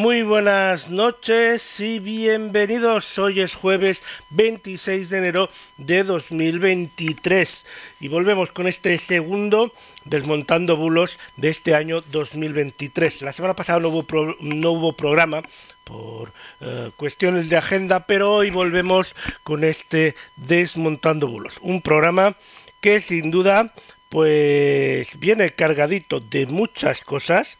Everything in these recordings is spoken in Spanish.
Muy buenas noches y bienvenidos. Hoy es jueves 26 de enero de 2023 y volvemos con este segundo desmontando bulos de este año 2023. La semana pasada no hubo, no hubo programa por eh, cuestiones de agenda, pero hoy volvemos con este desmontando bulos. Un programa que sin duda pues viene cargadito de muchas cosas,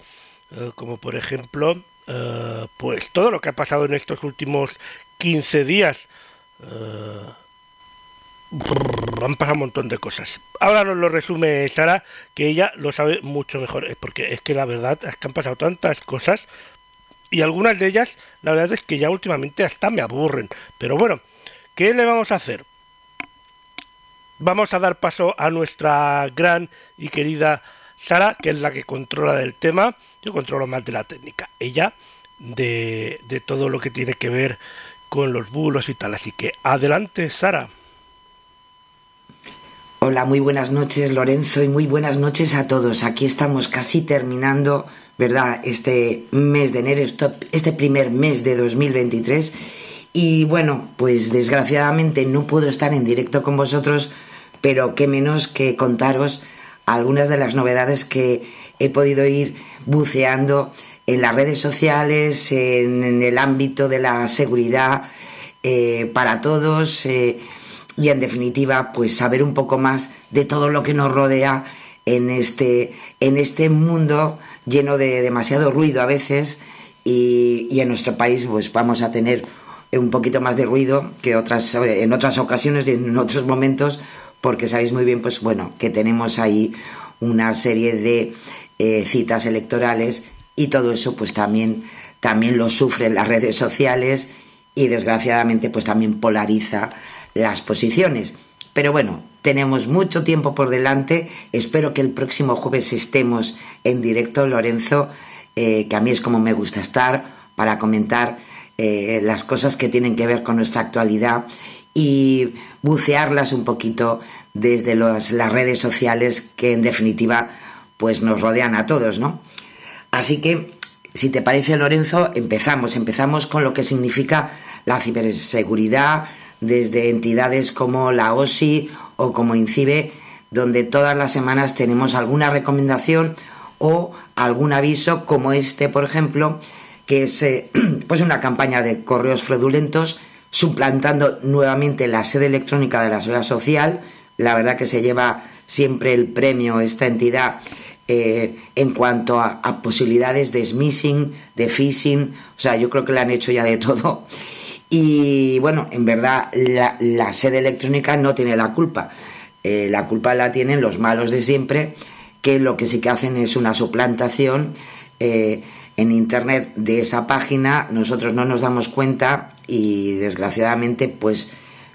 eh, como por ejemplo eh, pues todo lo que ha pasado en estos últimos 15 días. Uh, han pasado un montón de cosas. Ahora nos lo resume Sara, que ella lo sabe mucho mejor, porque es que la verdad es que han pasado tantas cosas y algunas de ellas, la verdad es que ya últimamente hasta me aburren. Pero bueno, ¿qué le vamos a hacer? Vamos a dar paso a nuestra gran y querida Sara, que es la que controla del tema, yo controlo más de la técnica, ella de, de todo lo que tiene que ver con los bulos y tal. Así que adelante, Sara. Hola, muy buenas noches Lorenzo y muy buenas noches a todos. Aquí estamos casi terminando, ¿verdad? Este mes de enero, este primer mes de 2023. Y bueno, pues desgraciadamente no puedo estar en directo con vosotros, pero qué menos que contaros algunas de las novedades que he podido ir buceando en las redes sociales, en, el ámbito de la seguridad eh, para todos eh, y en definitiva pues saber un poco más de todo lo que nos rodea en este, en este mundo lleno de demasiado ruido a veces y, y en nuestro país pues vamos a tener un poquito más de ruido que otras en otras ocasiones y en otros momentos porque sabéis muy bien, pues bueno, que tenemos ahí una serie de eh, citas electorales y todo eso pues también, también lo sufren las redes sociales y desgraciadamente pues también polariza las posiciones. Pero bueno, tenemos mucho tiempo por delante. Espero que el próximo jueves estemos en directo, Lorenzo, eh, que a mí es como me gusta estar, para comentar eh, las cosas que tienen que ver con nuestra actualidad y bucearlas un poquito desde las redes sociales que en definitiva pues nos rodean a todos, ¿no? Así que, si te parece Lorenzo, empezamos, empezamos con lo que significa la ciberseguridad desde entidades como la OSI o como INCIBE, donde todas las semanas tenemos alguna recomendación o algún aviso como este, por ejemplo, que es eh, pues una campaña de correos fraudulentos suplantando nuevamente la sede electrónica de la seguridad social. La verdad que se lleva siempre el premio esta entidad eh, en cuanto a, posibilidades de smishing, de phishing. O sea, yo creo que le han hecho ya de todo. Y bueno, en verdad la, sede electrónica no tiene la culpa. Eh, la culpa la tienen los malos de siempre, que lo que sí que hacen es una suplantación. Eh, en internet de esa página, nosotros no nos damos cuenta y desgraciadamente pues,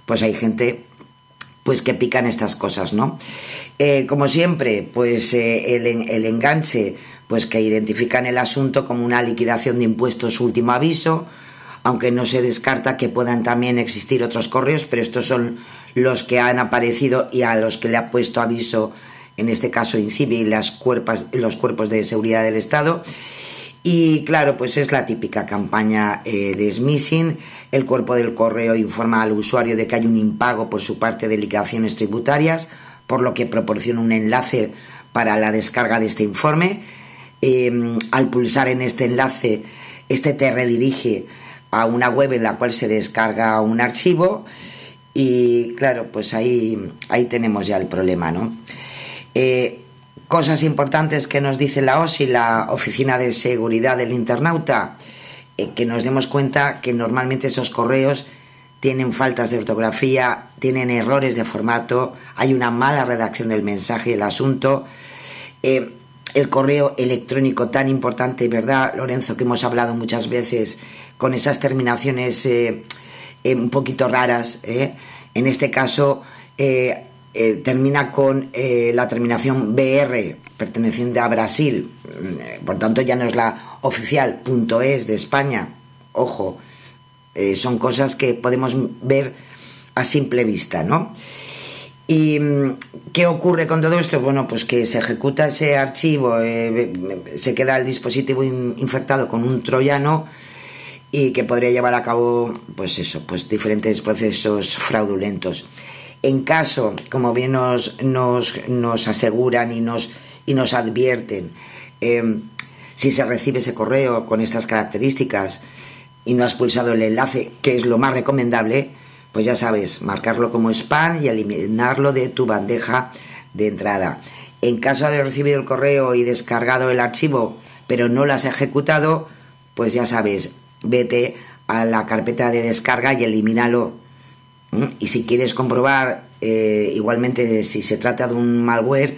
pues hay gente pues que pican estas cosas, ¿no? Eh, como siempre, pues eh, el, el, enganche, pues que identifican el asunto como una liquidación de impuestos último aviso, aunque no se descarta que puedan también existir otros correos, pero estos son los que han aparecido y a los que le ha puesto aviso, en este caso INCIBI y las cuerpas, los cuerpos de seguridad del Estado. Y claro, pues es la típica campaña eh, de smishing. El cuerpo del correo informa al usuario de que hay un impago por su parte de liquidaciones tributarias, por lo que proporciona un enlace para la descarga de este informe. Em, al pulsar en este enlace, este te redirige a una web en la cual se descarga un archivo y claro, pues ahí, ahí tenemos ya el problema, ¿no? Eh, Cosas importantes que nos dice la OSI, la Oficina de Seguridad del Internauta, eh, que nos demos cuenta que normalmente esos correos tienen faltas de ortografía, tienen errores de formato, hay una mala redacción del mensaje y el asunto. Eh, el correo electrónico tan importante, ¿verdad, Lorenzo? Que hemos hablado muchas veces con esas terminaciones eh, un poquito raras. En este caso, termina con la terminación BR, perteneciente a Brasil. Por tanto, ya no es la oficial .es de España. Ojo, eh, son cosas que podemos ver a simple vista, ¿no? ¿Y mm, qué ocurre con todo esto? Bueno, pues que se ejecuta ese archivo, eh, se queda el dispositivo infectado con un troyano y que podría llevar a cabo, pues eso, pues diferentes procesos fraudulentos. En caso, como bien nos, nos, aseguran y nos, y nos advierten, eh, si se recibe ese correo con estas características, y no has pulsado el enlace, que es lo más recomendable, pues ya sabes, marcarlo como spam y eliminarlo de tu bandeja de entrada. En caso de recibir el correo y descargado el archivo, pero no lo has ejecutado, pues ya sabes, vete a la carpeta de descarga y elimínalo. Y si quieres comprobar eh, igualmente si se trata de un malware,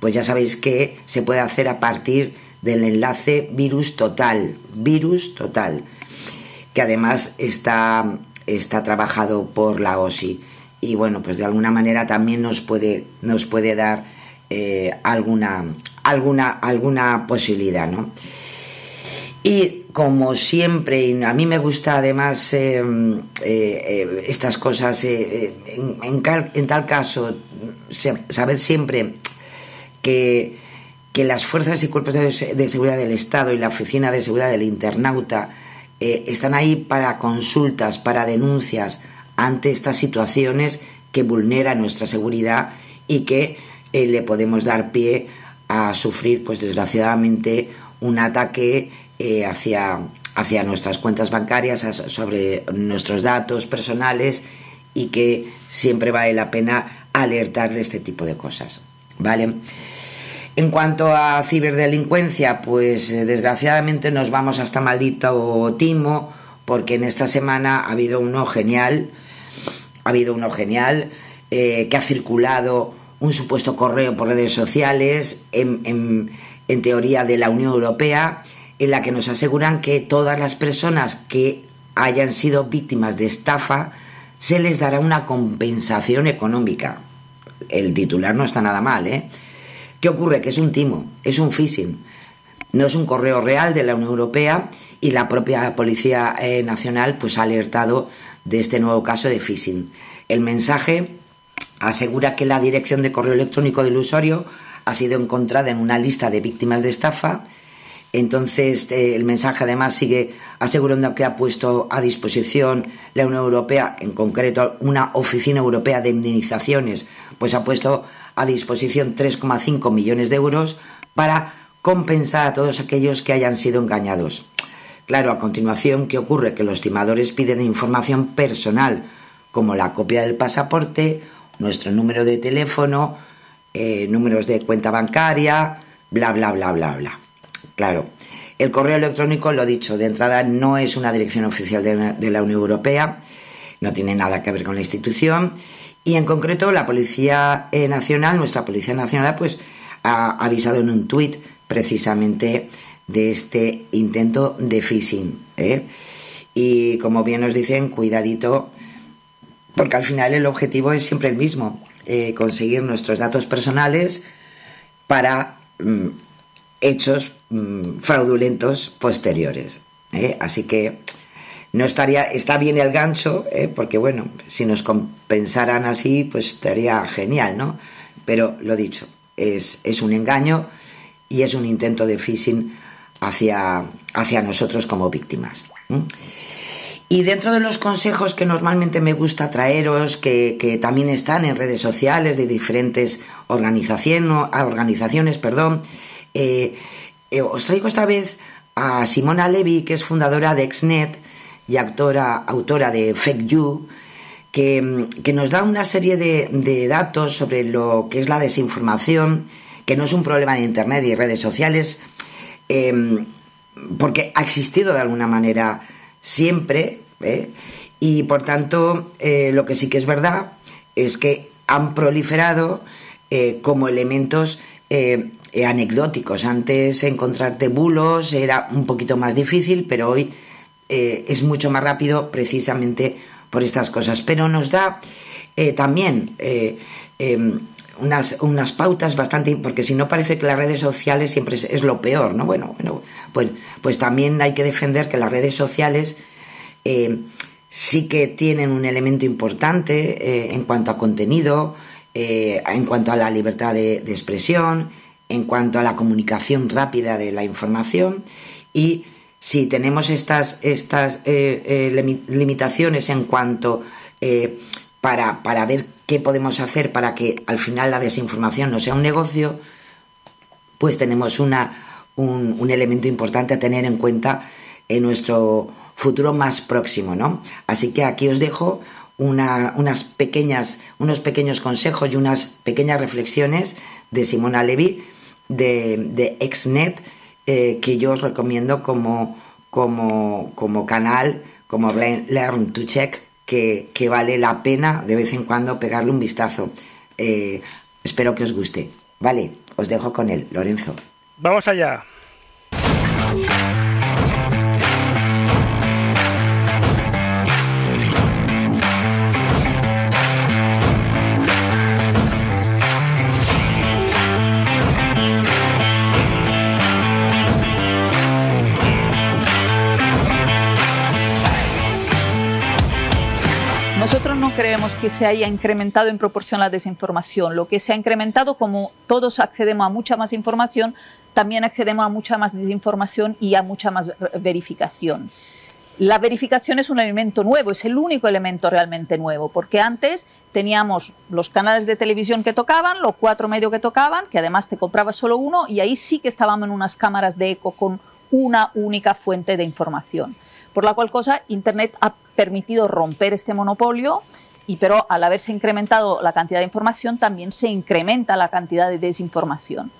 pues ya sabéis que se puede hacer a partir del enlace virus total. Virus total que además está, está trabajado por la OSI. Y bueno, pues de alguna manera también nos puede, nos puede dar eh, alguna, alguna, alguna posibilidad, ¿no? Y como siempre, y a mí me gusta además eh, eh, estas cosas, en, en, tal caso, saber siempre que, que, las fuerzas y cuerpos de, seguridad del Estado y la Oficina de Seguridad del Internauta eh, están ahí para consultas, para denuncias ante estas situaciones que vulneran nuestra seguridad y que eh, le podemos dar pie a sufrir, pues desgraciadamente, un ataque eh, hacia, hacia nuestras cuentas bancarias, sobre nuestros datos personales y que siempre vale la pena alertar de este tipo de cosas. ¿Vale? En cuanto a ciberdelincuencia, pues eh, desgraciadamente nos vamos hasta maldito Timo, porque en esta semana ha habido uno genial, ha habido uno genial, eh, que ha circulado un supuesto correo por redes sociales, en, en teoría de la Unión Europea, en la que nos aseguran que todas las personas que hayan sido víctimas de estafa se les dará una compensación económica. El titular no está nada mal, ¿eh? ¿Qué ocurre? Que es un timo, es un phishing. No es un correo real de la Unión Europea y la propia Policía eh, Nacional pues, ha alertado de este nuevo caso de phishing. El mensaje asegura que la dirección de correo electrónico del usuario ha sido encontrada en una lista de víctimas de estafa. Entonces, eh, el mensaje además sigue asegurando que ha puesto a disposición la Unión Europea, en concreto una oficina europea de indemnizaciones, pues ha puesto a disposición 3,5 millones de euros para compensar a todos aquellos que hayan sido engañados. Claro, a continuación, ¿qué ocurre? Que los timadores piden información personal, como la copia del pasaporte, nuestro número de teléfono, eh, números de cuenta bancaria, bla, bla, bla, bla, bla. Claro, el correo electrónico, lo dicho, de entrada no es una dirección oficial de la Unión Europea, no tiene nada que ver con la institución y en concreto la Policía eh, Nacional, nuestra Policía Nacional, pues ha avisado en un tuit precisamente de este intento de phishing. ¿eh? Y como bien nos dicen, cuidadito, porque al final el objetivo es siempre el mismo, eh, conseguir nuestros datos personales para mm, hechos mm, fraudulentos posteriores. Así que no estaría, está bien el gancho, ¿eh? porque bueno, si nos compensaran así, pues estaría genial, ¿no? Pero lo dicho, es, es un engaño y es un intento de phishing hacia, hacia nosotros como víctimas. Y dentro de los consejos que normalmente me gusta traeros, que, también están en redes sociales de diferentes organizaciones perdón, eh, eh, os traigo esta vez a Simona Levy, que es fundadora de Exnet, y autora, autora de Fake You, que, nos da una serie de, datos sobre lo que es la desinformación, que no es un problema de Internet y redes sociales, em, porque ha existido de alguna manera siempre, ¿eh? Y por tanto, lo que sí que es verdad es que han proliferado como elementos eh, anecdóticos. Antes encontrarte bulos era un poquito más difícil, pero hoy es mucho más rápido precisamente por estas cosas. Pero nos da también em, unas, unas, pautas bastante, porque si no parece que las redes sociales siempre es, lo peor, ¿no? Bueno, bueno pues, pues también hay que defender que las redes sociales sí que tienen un elemento importante eh, en cuanto a contenido, eh, en cuanto a la libertad de, expresión, en cuanto a la comunicación rápida de la información y si tenemos estas, estas eh, limitaciones en cuanto para, para ver qué podemos hacer para que al final la desinformación no sea un negocio, pues tenemos una, un, un elemento importante a tener en cuenta en nuestro futuro más próximo, ¿no? Así que aquí os dejo unas pequeñas, unos pequeños consejos y unas pequeñas reflexiones de Simona Levy de, Exnet eh, que yo os recomiendo como, como, como canal, como Learn to Check, que, vale la pena de vez en cuando pegarle un vistazo. Eh, espero que os guste. Vale, os dejo con él, Lorenzo. Vamos allá. Nosotros no creemos que se haya incrementado en proporción la desinformación. Lo que se ha incrementado, como todos accedemos a mucha más información, también accedemos a mucha más desinformación y a mucha más verificación. La verificación es un elemento nuevo, es el único elemento realmente nuevo, porque antes teníamos los canales de televisión que tocaban, los cuatro medios que tocaban, que además te comprabas solo uno, y ahí sí que estábamos en unas cámaras de eco con una única fuente de información. Por la cual cosa, Internet ha permitido romper este monopolio y pero al haberse incrementado la cantidad de información también se incrementa la cantidad de desinformación.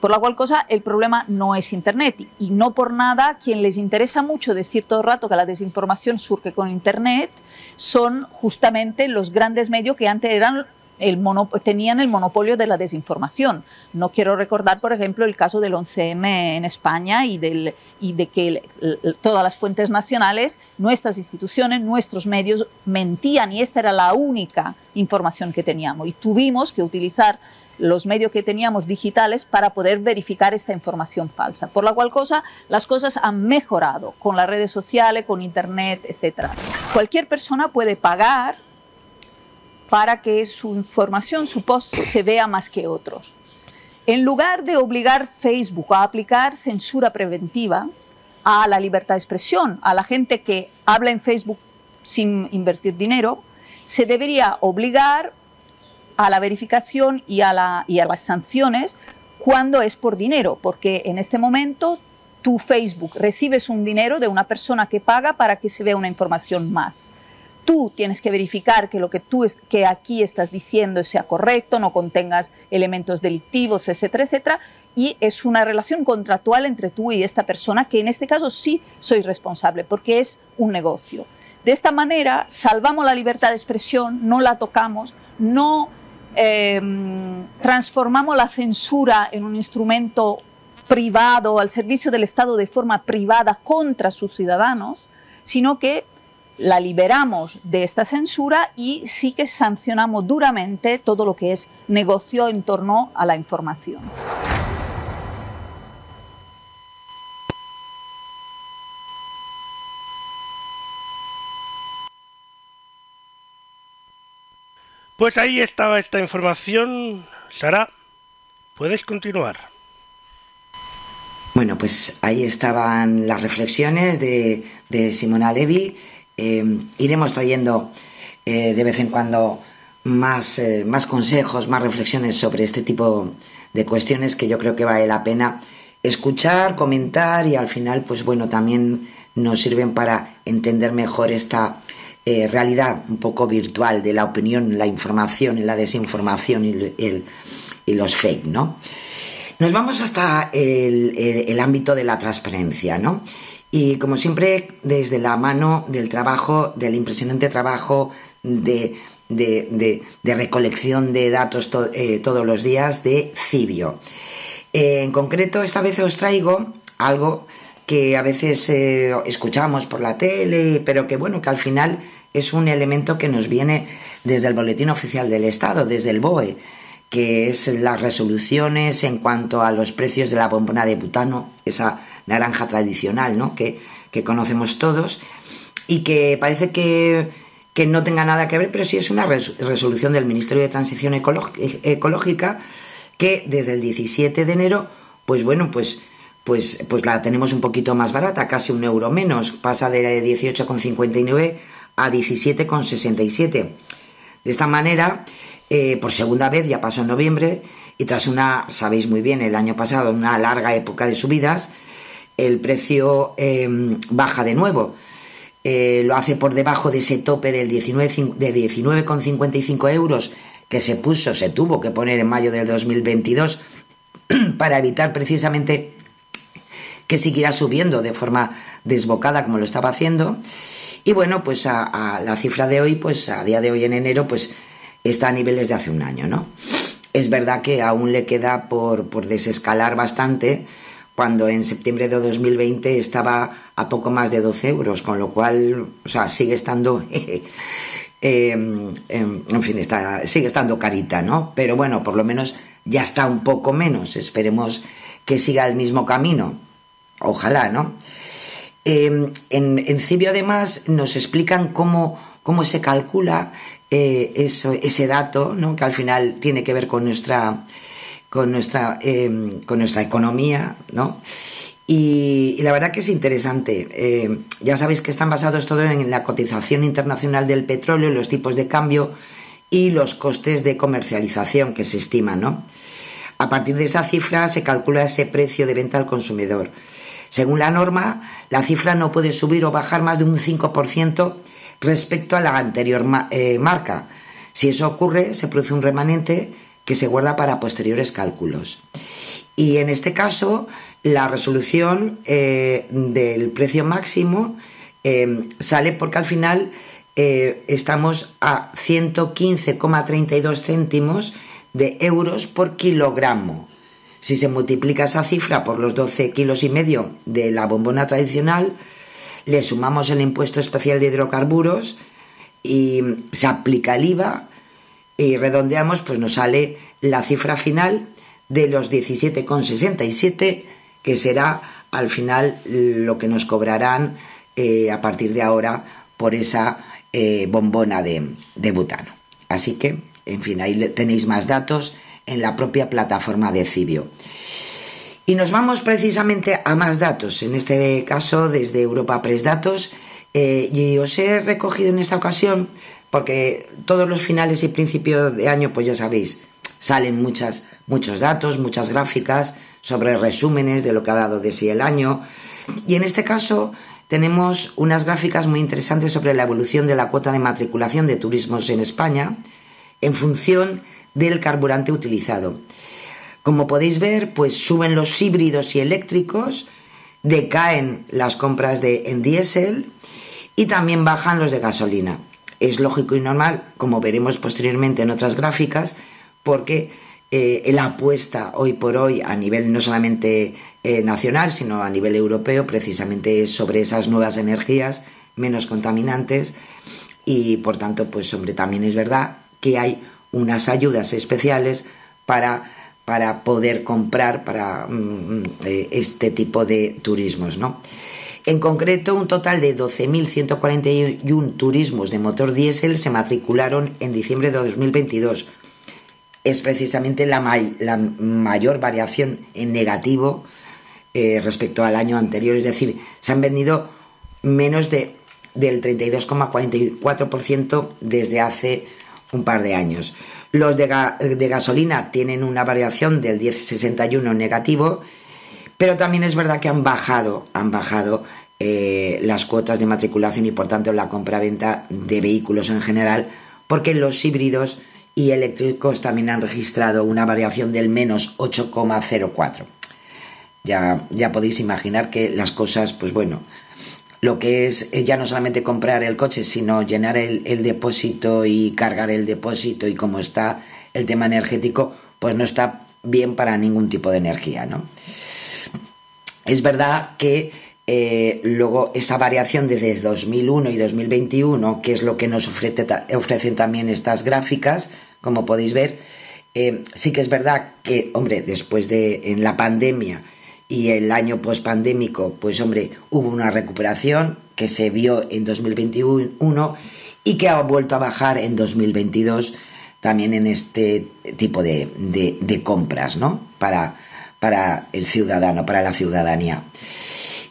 Por la cual cosa el problema no es Internet y no por nada quien les interesa mucho decir todo el rato que la desinformación surge con Internet son justamente los grandes medios que antes eran tenían el monopolio de la desinformación. No quiero recordar, por ejemplo, el caso del 11M en España y de que todas las fuentes nacionales, nuestras instituciones, nuestros medios mentían y esta era la única información que teníamos. Y tuvimos que utilizar los medios que teníamos digitales para poder verificar esta información falsa. Por la cual cosa, las cosas han mejorado con las redes sociales, con Internet, etc. Cualquier persona puede pagar para que su información, su post, se vea más que otros. En lugar de obligar Facebook a aplicar censura preventiva a la libertad de expresión, a la gente que habla en Facebook sin invertir dinero, se debería obligar a la verificación y a, las sanciones cuando es por dinero, porque en este momento tu Facebook recibes un dinero de una persona que paga para que se vea una información más tú tienes que verificar que lo que tú que aquí estás diciendo sea correcto, no contengas elementos delictivos, etcétera, etcétera. Y es una relación contractual entre tú y esta persona que en este caso sí soy responsable porque es un negocio. De esta manera salvamos la libertad de expresión, no la tocamos, no em, transformamos la censura en un instrumento privado al servicio del Estado de forma privada contra sus ciudadanos, sino que la liberamos de esta censura y sí que sancionamos duramente todo lo que es negocio en torno a la información. Pues ahí estaba esta información. Sara, puedes continuar. Bueno, pues ahí estaban las reflexiones de, de Simona Levy Em, iremos trayendo eh, de vez en cuando más, eh, más consejos, más reflexiones sobre este tipo de cuestiones que yo creo que vale la pena escuchar, comentar y al final, pues bueno, también nos sirven para entender mejor esta eh, realidad un poco virtual de la opinión, la información, la desinformación y, los fake, ¿no? Nos vamos hasta el, el ámbito de la transparencia, ¿no? Y como siempre desde la mano del trabajo, del impresionante trabajo de, recolección de datos eh, todos los días de Cibio. Eh, en concreto, esta vez os traigo algo que a veces eh, escuchamos por la tele, pero que bueno, que al final es un elemento que nos viene desde el Boletín Oficial del Estado, desde el BOE, que es las resoluciones en cuanto a los precios de la bombona de butano, esa naranja tradicional, ¿no? Que, que conocemos todos y que parece que, que, no tenga nada que ver, pero sí es una resolución del Ministerio de Transición Ecológica que desde el 17 de enero, pues bueno, pues pues, pues la tenemos un poquito más barata, casi un euro menos, pasa de 18,59 a 17,67. De esta manera, eh, por segunda vez, ya pasó en noviembre, y tras una, sabéis muy bien, el año pasado, una larga época de subidas, el precio em, baja de nuevo. Eh, lo hace por debajo de ese tope del 19, de 19,55 euros que se puso, se tuvo que poner en mayo del 2022 para evitar precisamente que siguiera subiendo de forma desbocada como lo estaba haciendo. Y bueno, pues a, la cifra de hoy, pues a día de hoy en enero, pues está a niveles de hace un año, ¿no? Es verdad que aún le queda por, por desescalar bastante, cuando en septiembre de 2020 estaba a poco más de 12 euros, con lo cual, o sea, sigue estando, em, em, en fin, sigue estando carita, ¿no? Pero bueno, por lo menos ya está un poco menos, esperemos que siga el mismo camino. Ojalá, ¿no? Em, en, en, Cibio además nos explican cómo, cómo se calcula eh, ese dato, ¿no? que al final tiene que ver con nuestra, con nuestra, em, con nuestra economía, ¿no? Y, la verdad que es interesante. Em, ya sabéis que están basados todo en la cotización internacional del petróleo, los tipos de cambio y los costes de comercialización que se estiman, ¿no? A partir de esa cifra se calcula ese precio de venta al consumidor. Según la norma, la cifra no puede subir o bajar más de un 5% respecto a la anterior eh, marca. Si eso ocurre, se produce un remanente que se guarda para posteriores cálculos. Y en este caso, la resolución eh, del precio máximo eh, sale porque al final estamos a 115,32 céntimos de euros por kilogramo. Si se multiplica esa cifra por los 12 kilos y medio de la bombona tradicional, le sumamos el impuesto especial de hidrocarburos y se aplica el IVA y redondeamos, pues nos sale la cifra final de los 17,67, que será al final lo que nos cobrarán eh, a partir de ahora por esa eh, bombona de, de butano. Así que, en fin, ahí tenéis más datos en la propia plataforma de Cibio. Y nos vamos precisamente a más datos, en este caso desde Europa Press Datos, eh, y os he recogido en esta ocasión, porque todos los finales y principios de año, pues ya sabéis, salen muchas, muchos datos, muchas gráficas sobre resúmenes de lo que ha dado de sí el año, y en este caso tenemos unas gráficas muy interesantes sobre la evolución de la cuota de matriculación de turismos en España en función del carburante utilizado. Como podéis ver, pues suben los híbridos y eléctricos, decaen las compras de en diésel y también bajan los de gasolina. Es lógico y normal, como veremos posteriormente en otras gráficas, porque eh, la apuesta hoy por hoy a nivel no solamente eh, nacional, sino a nivel europeo, precisamente es sobre esas nuevas energías menos contaminantes y por tanto, pues hombre, también es verdad que hay unas ayudas especiales para, para poder comprar para mm, mm, eh, este tipo de turismos, ¿no? En concreto, un total de 12.141 turismos de motor diésel se matricularon en diciembre de 2022. Es precisamente la, mayor variación en negativo eh, respecto al año anterior, es decir, se han vendido menos de, del 32,44% desde hace un par de años. Los de, gasolina tienen una variación del 10,61 negativo, pero también es verdad que han bajado, han bajado eh, las cuotas de matriculación y por tanto la compra-venta de vehículos en general, porque los híbridos y eléctricos también han registrado una variación del menos 8,04. Ya, ya podéis imaginar que las cosas, pues bueno, lo que es eh, ya no solamente comprar el coche, sino llenar el, el, depósito y cargar el depósito y como está el tema energético, pues no está bien para ningún tipo de energía, ¿no? Es verdad que eh, luego esa variación de desde 2001 y 2021, que es lo que nos ofrece, ofrecen también estas gráficas, como podéis ver, eh, sí que es verdad que, hombre, después de en la pandemia y el año post-pandémico, pues hombre, hubo una recuperación que se vio en 2021 y que ha vuelto a bajar en 2022 también en este tipo de, de, compras, ¿no? Para, para el ciudadano, para la ciudadanía.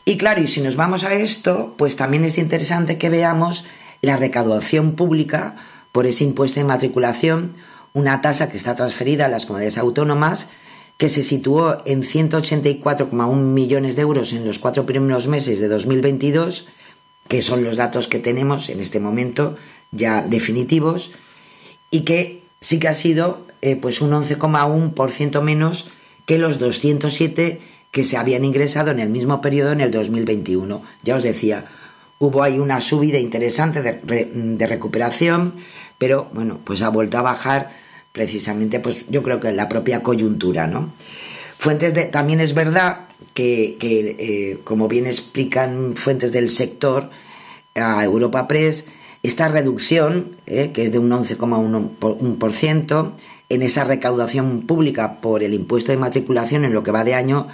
Y claro, y si nos vamos a esto, pues también es interesante que veamos la recaudación pública por ese impuesto de matriculación, una tasa que está transferida a las comunidades autónomas, que se situó en 184,1 millones de euros en los cuatro primeros meses de 2022, que son los datos que tenemos en este momento ya definitivos, y que sí que ha sido eh, pues un 11,1% menos que los 207 que se habían ingresado en el mismo periodo en el 2021. Ya os decía, hubo ahí una subida interesante de, recuperación, pero bueno, pues ha vuelto a bajar precisamente, pues yo creo que la propia coyuntura, ¿no? Fuentes de, también es verdad que, eh, como bien explican fuentes del sector, a Europa Press, esta reducción, eh, que es de un 11,1%, en esa recaudación pública por el impuesto de matriculación en lo que va de año,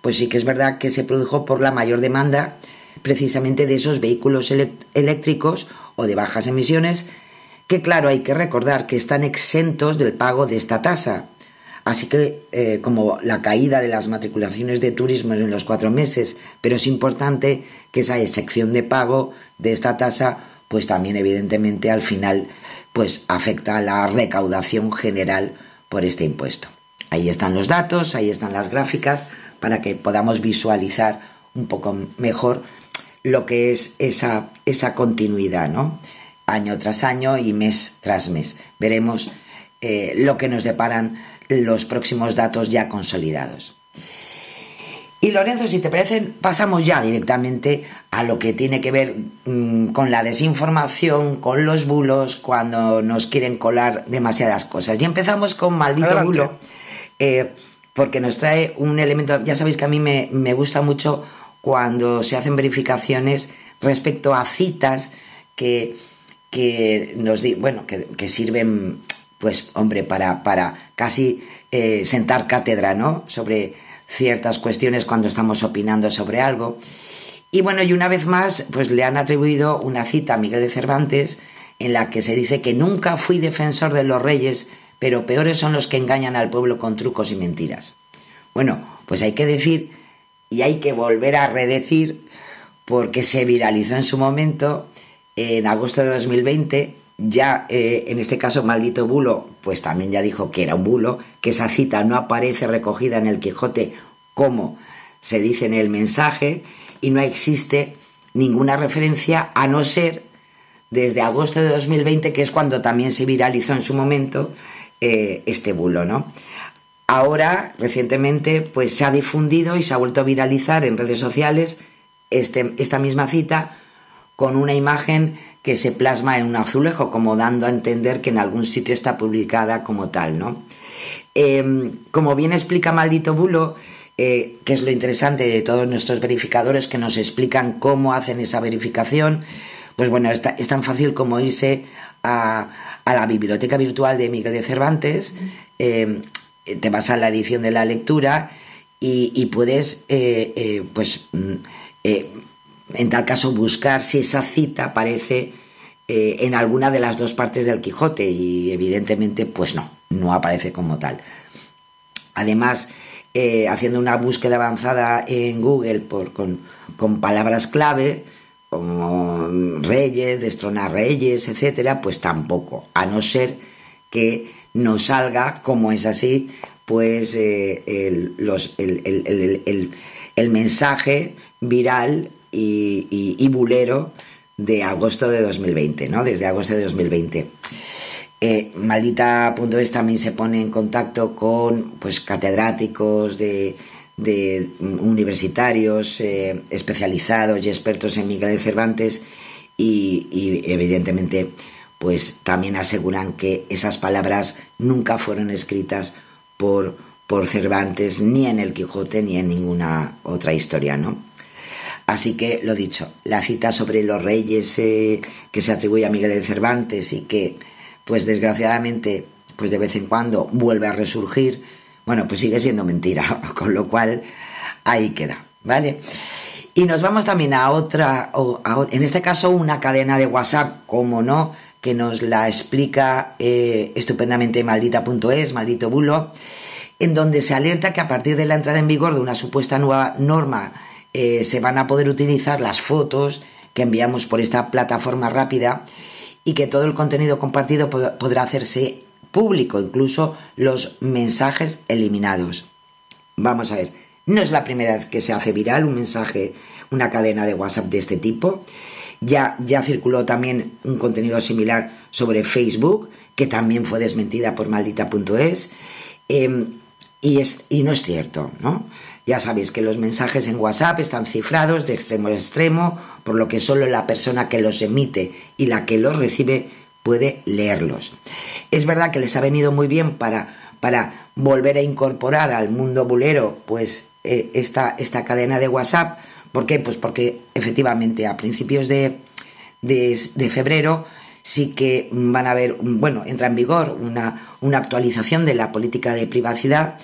pues sí que es verdad que se produjo por la mayor demanda precisamente de esos vehículos eléctricos o de bajas emisiones, que claro, hay que recordar que están exentos del pago de esta tasa. Así que, eh, como la caída de las matriculaciones de turismo en los cuatro meses, pero es importante que esa excepción de pago de esta tasa, pues también evidentemente al final, pues afecta a la recaudación general por este impuesto. Ahí están los datos, ahí están las gráficas, para que podamos visualizar un poco mejor lo que es esa, esa continuidad, ¿no? Año tras año y mes tras mes. Veremos eh, lo que nos deparan los próximos datos ya consolidados. Y Lorenzo, si te parece, pasamos ya directamente a lo que tiene que ver mm, con la desinformación, con los bulos, cuando nos quieren colar demasiadas cosas. Y empezamos con maldito bulo. Eh, porque nos trae un elemento, ya sabéis que a mí me, gusta mucho cuando se hacen verificaciones respecto a citas que, que nos bueno, que, sirven, pues, hombre, para, para casi eh, sentar cátedra, ¿no? Sobre ciertas cuestiones cuando estamos opinando sobre algo. Y bueno, y una vez más, pues le han atribuido una cita a Miguel de Cervantes en la que se dice que nunca fui defensor de los reyes pero peores son los que engañan al pueblo con trucos y mentiras. Bueno, pues hay que decir y hay que volver a redecir porque se viralizó en su momento, en agosto de 2020, ya eh, en este caso maldito bulo, pues también ya dijo que era un bulo, que esa cita no aparece recogida en el Quijote como se dice en el mensaje y no existe ninguna referencia a no ser desde agosto de 2020, que es cuando también se viralizó en su momento, eh, este bulo, ¿no? Ahora, recientemente, pues se ha difundido y se ha vuelto a viralizar en redes sociales este, esta misma cita con una imagen que se plasma en un azulejo, como dando a entender que en algún sitio está publicada como tal, ¿no? Em, como bien explica Maldito Bulo, eh, que es lo interesante de todos nuestros verificadores que nos explican cómo hacen esa verificación, pues bueno, es tan fácil como irse a, a la biblioteca virtual de Miguel de Cervantes, eh, te vas a la edición de la lectura y, puedes, eh, eh, pues, mm, en tal caso, buscar si esa cita aparece en alguna de las dos partes del Quijote y evidentemente, pues no, no aparece como tal. Además, haciendo una búsqueda avanzada en Google por, con, palabras clave, como reyes, destronar reyes, etcétera, pues tampoco, a no ser que nos salga, como es así, pues eh, el, los, el, mensaje viral y, bulero de agosto de 2020, ¿no? Desde agosto de 2020. Eh, Maldita.es también se pone en contacto con pues catedráticos de, de universitarios eh, especializados y expertos en Miguel de Cervantes y, y, evidentemente pues también aseguran que esas palabras nunca fueron escritas por, por Cervantes ni en el Quijote ni en ninguna otra historia, ¿no? Así que lo dicho, la cita sobre los reyes eh, que se atribuye a Miguel de Cervantes y que pues desgraciadamente pues de vez en cuando vuelve a resurgir, bueno, pues sigue siendo mentira, con lo cual ahí queda, ¿vale? Y nos vamos también a otra, en este caso una cadena de WhatsApp, como no, que nos la explica eh, estupendamente maldita.es, maldito bulo, en donde se alerta que a partir de la entrada en vigor de una supuesta nueva norma eh, se van a poder utilizar las fotos que enviamos por esta plataforma rápida y que todo el contenido compartido podrá hacerse público, incluso los mensajes eliminados. Vamos a ver, no es la primera vez que se hace viral un mensaje, una cadena de WhatsApp de este tipo. Ya, ya circuló también un contenido similar sobre Facebook, que también fue desmentida por maldita.es. Em, y, es, y no es cierto, ¿no? Ya sabéis que los mensajes en WhatsApp están cifrados de extremo a extremo, por lo que solo la persona que los emite y la que los recibe puede leerlos. Es verdad que les ha venido muy bien para, para volver a incorporar al mundo bulero pues eh, esta, esta, cadena de WhatsApp. ¿Por qué? Pues porque efectivamente a principios de, de, febrero sí que van a haber, bueno, entra en vigor una, una actualización de la política de privacidad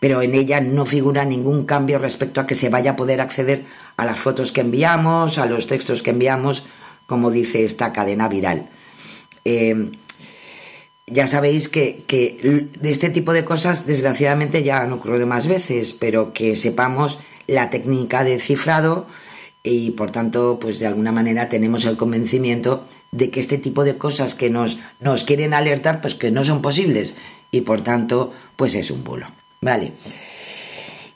pero en ella no figura ningún cambio respecto a que se vaya a poder acceder a las fotos que enviamos, a los textos que enviamos, como dice esta cadena viral. Eh, ya sabéis que, de este tipo de cosas desgraciadamente ya han ocurrido más veces, pero que sepamos la técnica de cifrado y por tanto pues de alguna manera tenemos el convencimiento de que este tipo de cosas que nos, nos quieren alertar pues que no son posibles y por tanto pues es un bulo. Vale.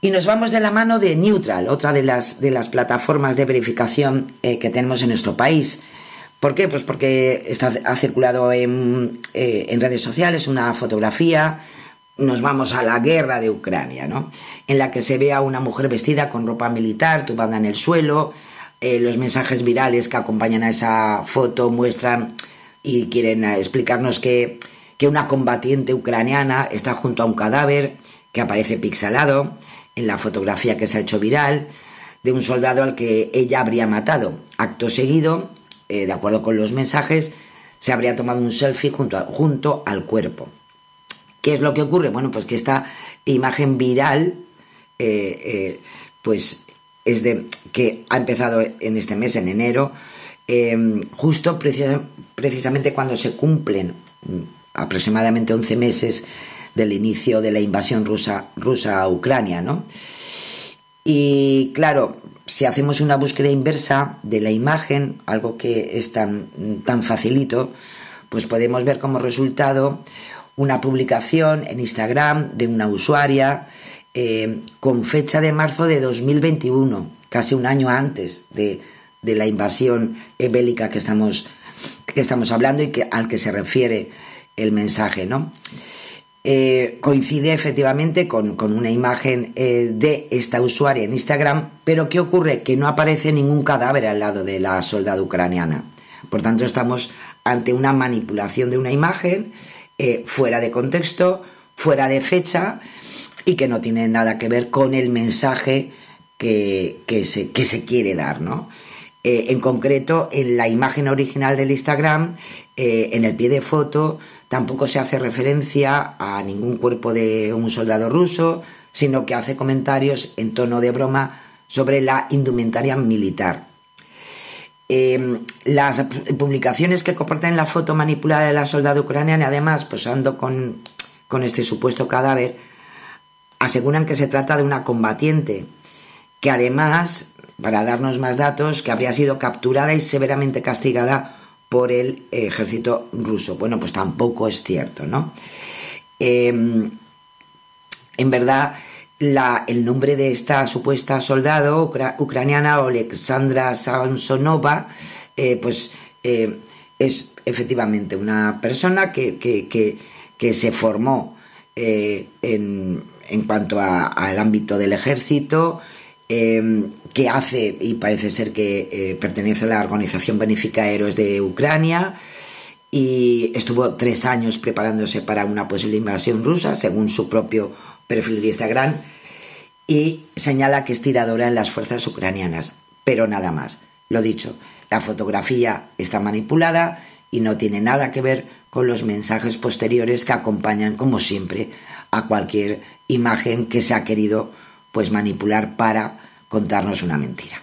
Y nos vamos de la mano de Neutral, otra de las, de las plataformas de verificación eh, que tenemos en nuestro país. ¿Por qué? Pues porque está, ha circulado en, eh, en, redes sociales una fotografía, nos vamos a la guerra de Ucrania, ¿no? En la que se ve a una mujer vestida con ropa militar, tumbada en el suelo, eh, los mensajes virales que acompañan a esa foto muestran y quieren explicarnos que, que una combatiente ucraniana está junto a un cadáver que aparece pixelado en la fotografía que se ha hecho viral de un soldado al que ella habría matado. Acto seguido, eh, de acuerdo con los mensajes, se habría tomado un selfie junto, junto al cuerpo. ¿Qué es lo que ocurre? Bueno, pues que esta imagen viral, eh, eh, pues es de que ha empezado en este mes, en enero, justo precisamente cuando se cumplen mm, aproximadamente 11 meses del inicio de la invasión rusa, rusa a Ucrania, ¿no? Y claro, si hacemos una búsqueda inversa de la imagen, algo que es tan, tan facilito, pues podemos ver como resultado una publicación en Instagram de una usuaria eh, con fecha de marzo de 2021, casi un año antes de, de la invasión bélica que estamos, que estamos hablando y que, al que se refiere el mensaje, ¿no? Eh, coincide efectivamente con, una imagen eh, de esta usuaria en Instagram, pero ¿qué ocurre? Que no aparece ningún cadáver al lado de la soldada ucraniana. Por tanto, estamos ante una manipulación de una imagen eh, fuera de contexto, fuera de fecha y que no tiene nada que ver con el mensaje que, se, que se, quiere dar, ¿no? en concreto, en la imagen original del Instagram, en el pie de foto, Tampoco se hace referencia a ningún cuerpo de un soldado ruso, sino que hace comentarios en tono de broma sobre la indumentaria militar. Em, las publicaciones que comportan la foto manipulada de la soldada ucraniana, además, posando con, con este supuesto cadáver, aseguran que se trata de una combatiente, que además, para darnos más datos, que habría sido capturada y severamente castigada por el ejército ruso. Bueno, pues tampoco es cierto, ¿no? Em, en verdad, el nombre de esta supuesta soldado ucraniana, Alexandra Samsonova, eh, pues eh, es efectivamente una persona que, que, se formó eh, en, en cuanto al ámbito del ejército, em, que hace y parece ser que eh, pertenece a la organización benéfica Héroes de Ucrania y estuvo tres años preparándose para una posible invasión rusa, según su propio perfil de Instagram, y señala que es tiradora en las fuerzas ucranianas, pero nada más. Lo dicho, la fotografía está manipulada y no tiene nada que ver con los mensajes posteriores que acompañan, como siempre, a cualquier imagen que se ha querido pues manipular para contarnos una mentira.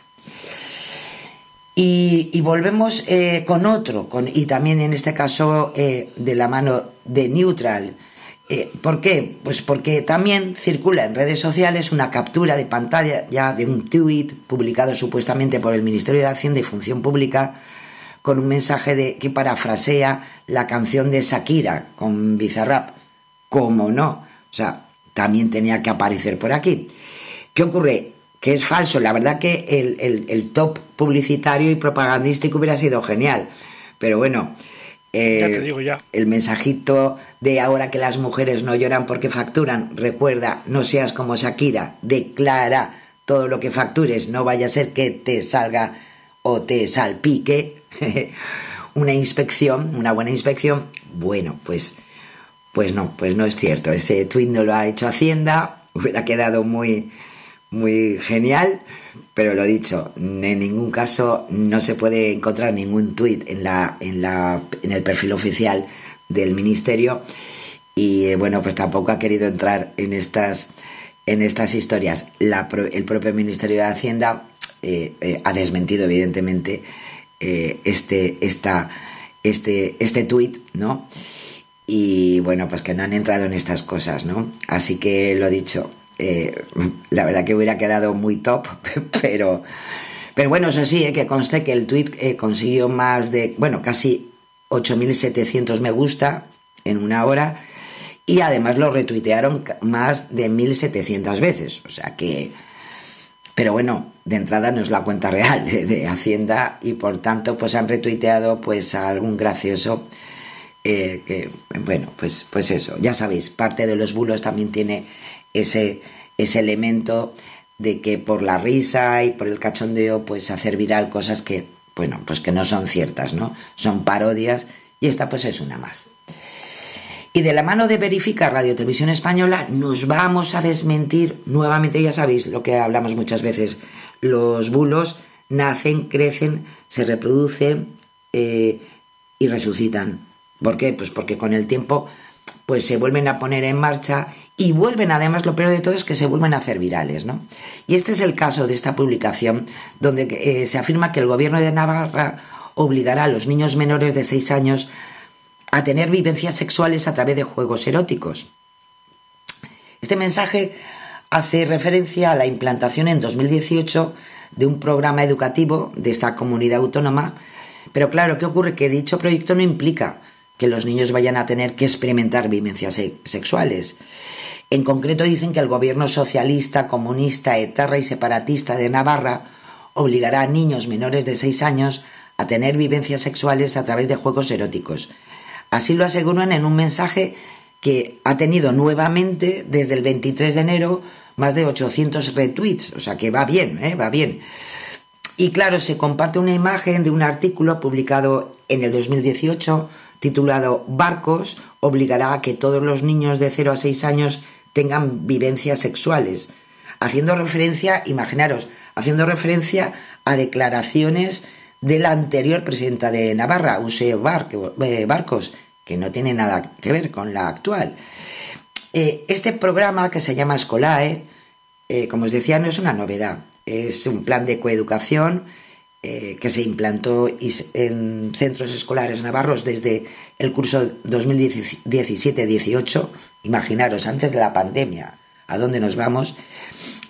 Y, volvemos eh, con otro, y también en este caso eh, de la mano de Neutral. Eh, ¿Por qué? Pues porque también circula en redes sociales una captura de pantalla ya de un tweet publicado supuestamente por el Ministerio de Hacienda y Función Pública con un mensaje de, que parafrasea la canción de Shakira con Bizarrap. ¿Cómo no? O sea, también tenía que aparecer por aquí. ¿Qué ocurre? Que es falso. La verdad que el, top publicitario y propagandístico hubiera sido genial. Pero bueno, eh, el mensajito de ahora que las mujeres no lloran porque facturan, recuerda, no seas como Shakira, declara todo lo que factures, no vaya a ser que te salga o te salpique una inspección, una buena inspección. Bueno, pues pues no, pues no es cierto. Ese tweet no lo ha hecho Hacienda, hubiera quedado muy, muy genial, pero lo dicho, en ningún caso no se puede encontrar ningún tweet en, la, en, la, en el perfil oficial del ministerio y eh, bueno, pues tampoco ha querido entrar en estas, en estas historias. el propio Ministerio de Hacienda eh, eh, ha desmentido evidentemente este, esta, este, este tuit, ¿no? y bueno, pues que no han entrado en estas cosas, ¿no? Así que lo dicho, eh, la verdad que hubiera quedado muy top, pero, pero bueno, eso sí, eh, que conste que el tweet eh, consiguió más de, bueno, casi 8.700 me gusta en una hora y además lo retuitearon más de 1.700 veces, o sea que... Pero bueno, de entrada no es la cuenta real de, de Hacienda y por tanto pues han retuiteado pues a algún gracioso eh, que, bueno, pues, pues eso, ya sabéis, parte de los bulos también tiene ese, ese elemento de que por la risa y por el cachondeo, pues hacer viral cosas que, bueno, pues que no son ciertas, ¿no? Son parodias y esta pues es una más. Y de la mano de Verifica Radio Televisión Española nos vamos a desmentir nuevamente, ya sabéis lo que hablamos muchas veces, los bulos nacen, crecen, se reproducen eh, y resucitan. ¿Por qué? Pues porque con el tiempo pues se vuelven a poner en marcha y vuelven, además, lo peor de todo es que se vuelven a hacer virales, ¿no? Y este es el caso de esta publicación donde eh, se afirma que el gobierno de Navarra obligará a los niños menores de 6 años a tener vivencias sexuales a través de juegos eróticos. Este mensaje hace referencia a la implantación en 2018 de un programa educativo de esta comunidad autónoma, pero claro, ¿qué ocurre? Que dicho proyecto no implica que los niños vayan a tener que experimentar vivencias sexuales. En concreto dicen que el gobierno socialista, comunista, etarra y separatista de Navarra obligará a niños menores de 6 años a tener vivencias sexuales a través de juegos eróticos. Así lo aseguran en un mensaje que ha tenido nuevamente desde el 23 de enero más de 800 retweets, o sea que va bien, ¿eh? va bien. Y claro, se comparte una imagen de un artículo publicado en el 2018 titulado Barcos obligará a que todos los niños de 0 a 6 años tengan vivencias sexuales, haciendo referencia, imaginaros, haciendo referencia a declaraciones de la anterior presidenta de Navarra, Use eh, Barcos, que no tiene nada que ver con la actual. Eh, este programa que se llama Escolae, eh, como os decía, no es una novedad, es un plan de coeducación eh, que se implantó en centros escolares navarros desde el curso 2017-18, imaginaros, antes de la pandemia, a dónde nos vamos,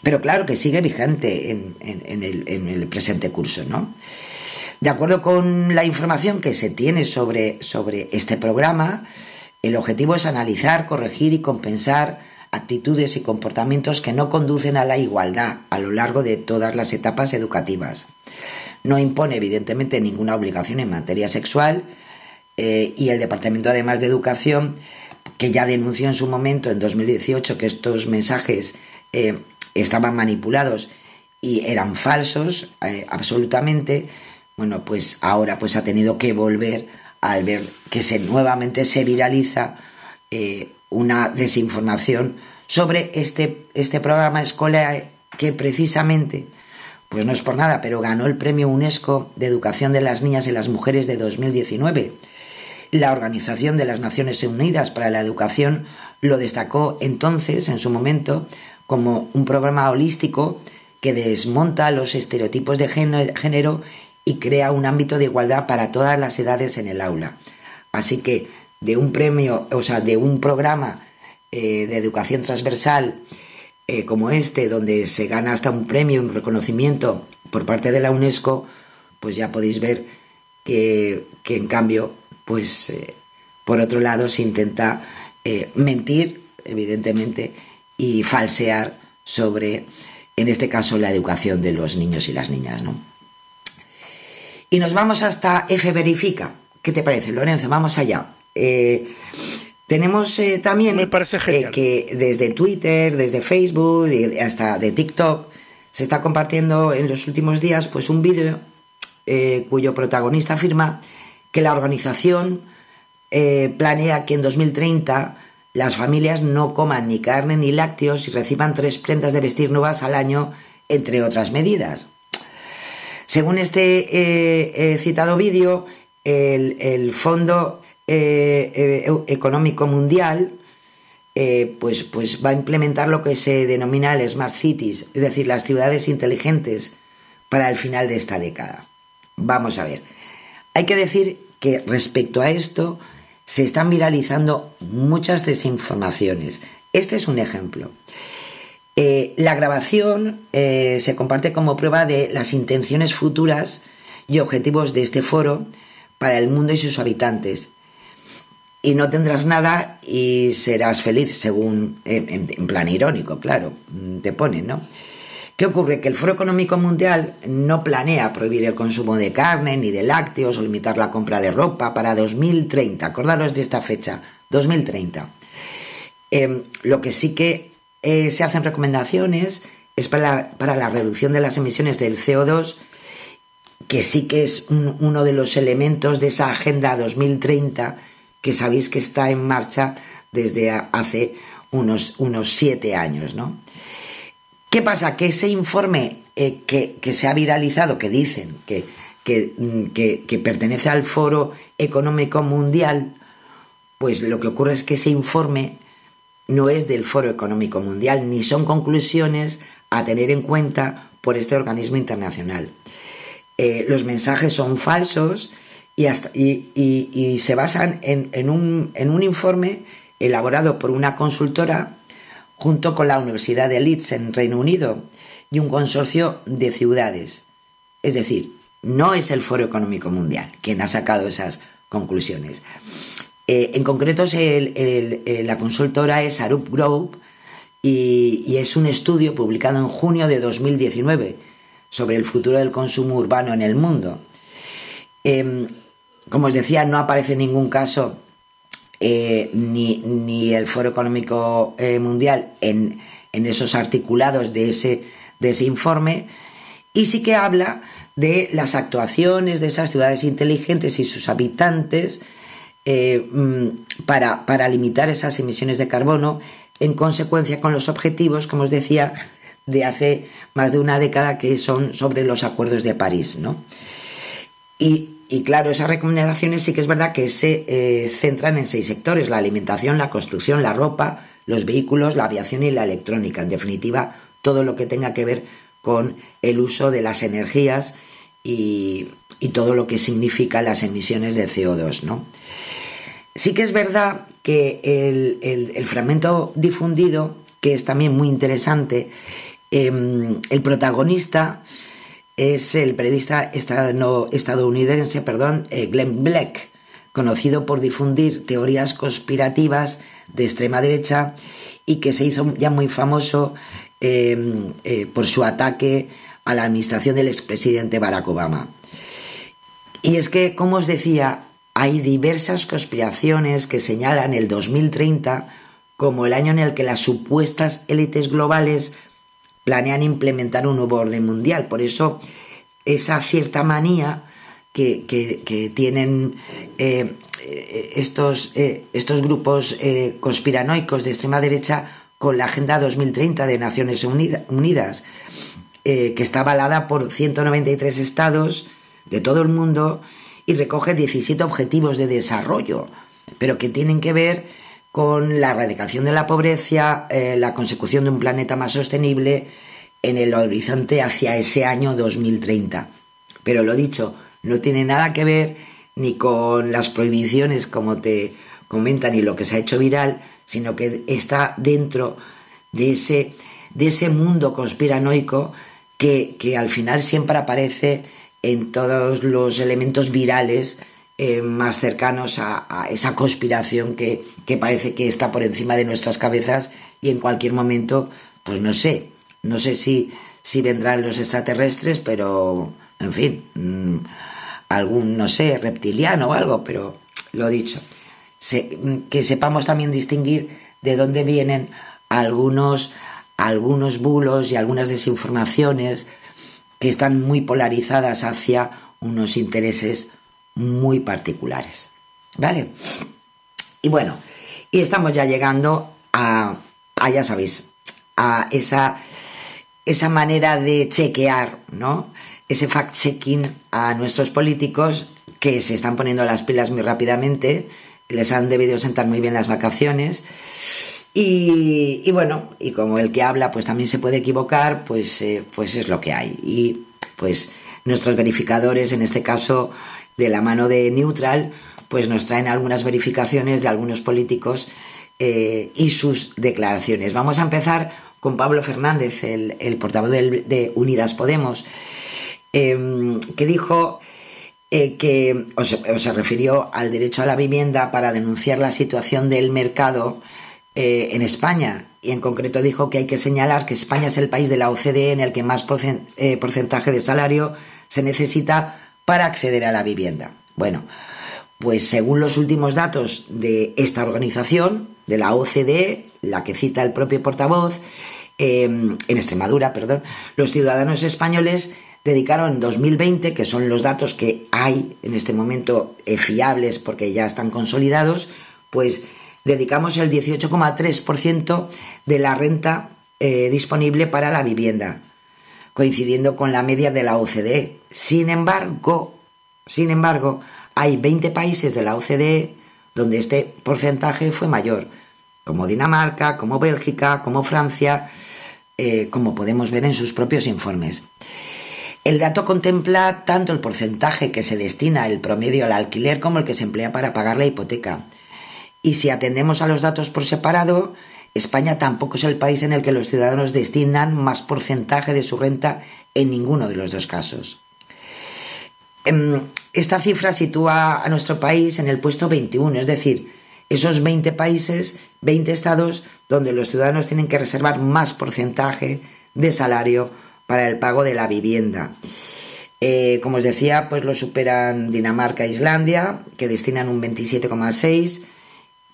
pero claro que sigue vigente en, el, en el, presente curso, ¿no? De acuerdo con la información que se tiene sobre, sobre este programa, el objetivo es analizar, corregir y compensar actitudes y comportamientos que no conducen a la igualdad a lo largo de todas las etapas educativas. No impone, evidentemente, ninguna obligación en materia sexual eh, y el Departamento, además de Educación, que ya denunció en su momento, en 2018, que estos mensajes eh, estaban manipulados y eran falsos eh, absolutamente, bueno, pues ahora pues ha tenido que volver al ver que se nuevamente se viraliza una desinformación sobre este, este programa escolar que precisamente, pues no es por nada, pero ganó el premio UNESCO de Educación de las Niñas y las Mujeres de 2019. La Organización de las Naciones Unidas para la Educación lo destacó entonces, en su momento, como un programa holístico que desmonta los estereotipos de género y crea un ámbito de igualdad para todas las edades en el aula. Así que de un premio, o sea, de un programa eh, de educación transversal eh, como este, donde se gana hasta un premio, un reconocimiento por parte de la UNESCO, pues ya podéis ver que, en cambio, pues eh, por otro lado se intenta mentir, evidentemente, y falsear sobre, en este caso, la educación de los niños y las niñas, ¿no? Y nos vamos hasta F Verifica. ¿Qué te parece, Lorenzo? Vamos allá. Eh, tenemos eh, también eh, que desde Twitter, desde Facebook y hasta de TikTok se está compartiendo en los últimos días pues un vídeo cuyo protagonista afirma que la organización planea que en 2030 las familias no coman ni carne ni lácteos y reciban tres prendas de vestir nuevas al año, entre otras medidas. Según este citado vídeo, el Fondo eh, eh, económico mundial eh, pues, pues va a implementar lo que se denomina el Smart Cities, es decir, las ciudades inteligentes para el final de esta década. Vamos a ver. Hay que decir que respecto a esto se están viralizando muchas desinformaciones. Este es un ejemplo. la grabación se comparte como prueba de las intenciones futuras y objetivos de este foro para el mundo y sus habitantes, y no tendrás nada y serás feliz, según, en, plan irónico, claro, te ponen, ¿no? ¿Qué ocurre? Que el Foro Económico Mundial no planea prohibir el consumo de carne ni de lácteos o limitar la compra de ropa para 2030. Acordaros de esta fecha, 2030. Em, lo que sí que eh, se hacen recomendaciones es para la, reducción de las emisiones del CO2, que sí que es uno de los elementos de esa Agenda 2030 que sabéis que está en marcha desde hace unos, unos siete años, ¿no? ¿Qué pasa? Que ese informe eh, que, se ha viralizado, que dicen mm, que, que, pertenece al Foro Económico Mundial, pues lo que ocurre es que ese informe no es del Foro Económico Mundial, ni son conclusiones a tener en cuenta por este organismo internacional. Eh, los mensajes son falsos y, se basan en, un, informe elaborado por una consultora junto con la Universidad de Leeds en Reino Unido y un consorcio de ciudades. Es decir, no es el Foro Económico Mundial quien ha sacado esas conclusiones. Eh, en concreto, la consultora es Arup Group y, es un estudio publicado en junio de 2019 sobre el futuro del consumo urbano en el mundo. Em, como os decía, no aparece en ningún caso eh, ni, el Foro Económico eh, Mundial en, esos articulados de ese, de ese informe, y sí que habla de las actuaciones de esas ciudades inteligentes y sus habitantes eh, mm, para, para, limitar esas emisiones de carbono en consecuencia con los objetivos, como os decía, de hace más de una década que son sobre los acuerdos de París. ¿no? Y y claro, esas recomendaciones sí que es verdad que se eh, centran en seis sectores, la alimentación, la construcción, la ropa, los vehículos, la aviación y la electrónica. En definitiva, todo lo que tenga que ver con el uso de las energías y, todo lo que significa las emisiones de CO2. ¿no? Sí que es verdad que el, fragmento difundido, que es también muy interesante, em, el protagonista es el periodista estadounidense perdón, eh, Glenn Black, conocido por difundir teorías conspirativas de extrema derecha y que se hizo ya muy famoso em, eh, por su ataque a la administración del expresidente Barack Obama. Y es que, como os decía, hay diversas conspiraciones que señalan el 2030 como el año en el que las supuestas élites globales planean implementar un nuevo orden mundial. Por eso esa cierta manía que, tienen eh, estos, eh, estos grupos eh, conspiranoicos de extrema derecha con la Agenda 2030 de Naciones Unidas, que está avalada por 193 estados de todo el mundo y recoge 17 objetivos de desarrollo, pero que tienen que ver con la erradicación de la pobreza, la consecución de un planeta más sostenible en el horizonte hacia ese año 2030. Pero lo dicho, no tiene nada que ver ni con las prohibiciones como te comentan y lo que se ha hecho viral, sino que está dentro de ese, de ese mundo conspiranoico que, que al final siempre aparece en todos los elementos virales eh, más cercanos a, esa conspiración que, parece que está por encima de nuestras cabezas y en cualquier momento, pues no sé, no sé si, si vendrán los extraterrestres, pero en fin, mm, algún, no sé, reptiliano o algo, pero lo dicho, que sepamos también distinguir de dónde vienen algunos, algunos bulos y algunas desinformaciones que están muy polarizadas hacia unos intereses muy particulares. ¿Vale? Y bueno, y estamos ya llegando a, ya sabéis, a esa, esa manera de chequear, ¿no? ese fact-checking a nuestros políticos que se están poniendo las pilas muy rápidamente, les han debido sentar muy bien las vacaciones. Y, bueno, y como el que habla pues también se puede equivocar, pues, eh, pues es lo que hay. Y pues nuestros verificadores, en este caso de la mano de Neutral, pues nos traen algunas verificaciones de algunos políticos eh, y sus declaraciones. Vamos a empezar con Pablo Fernández, el, portavoz de Unidas Podemos, Em, que dijo eh, que se, refirió al derecho a la vivienda para denunciar la situación del mercado eh, en España y en concreto dijo que hay que señalar que España es el país de la OCDE en el que más porcentaje de salario se necesita para acceder a la vivienda. Bueno, pues según los últimos datos de esta organización, de la OCDE, la que cita el propio portavoz, em, en Extremadura, perdón, los ciudadanos españoles dedicaron en 2020, que son los datos que hay en este momento eh, fiables porque ya están consolidados, pues dedicamos el 18,3% de la renta eh, disponible para la vivienda, coincidiendo con la media de la OCDE. Sin embargo, sin embargo, hay 20 países de la OCDE donde este porcentaje fue mayor, como Dinamarca, como Bélgica, como Francia, eh, como podemos ver en sus propios informes. El dato contempla tanto el porcentaje que se destina el promedio al alquiler como el que se emplea para pagar la hipoteca. Y si atendemos a los datos por separado, España tampoco es el país en el que los ciudadanos destinan más porcentaje de su renta en ninguno de los dos casos. Em, esta cifra sitúa a nuestro país en el puesto 21, es decir, esos 20 países, 20 estados donde los ciudadanos tienen que reservar más porcentaje de salario para el pago de la vivienda. Eh, como os decía, pues lo superan Dinamarca e Islandia, que destinan un 27,6,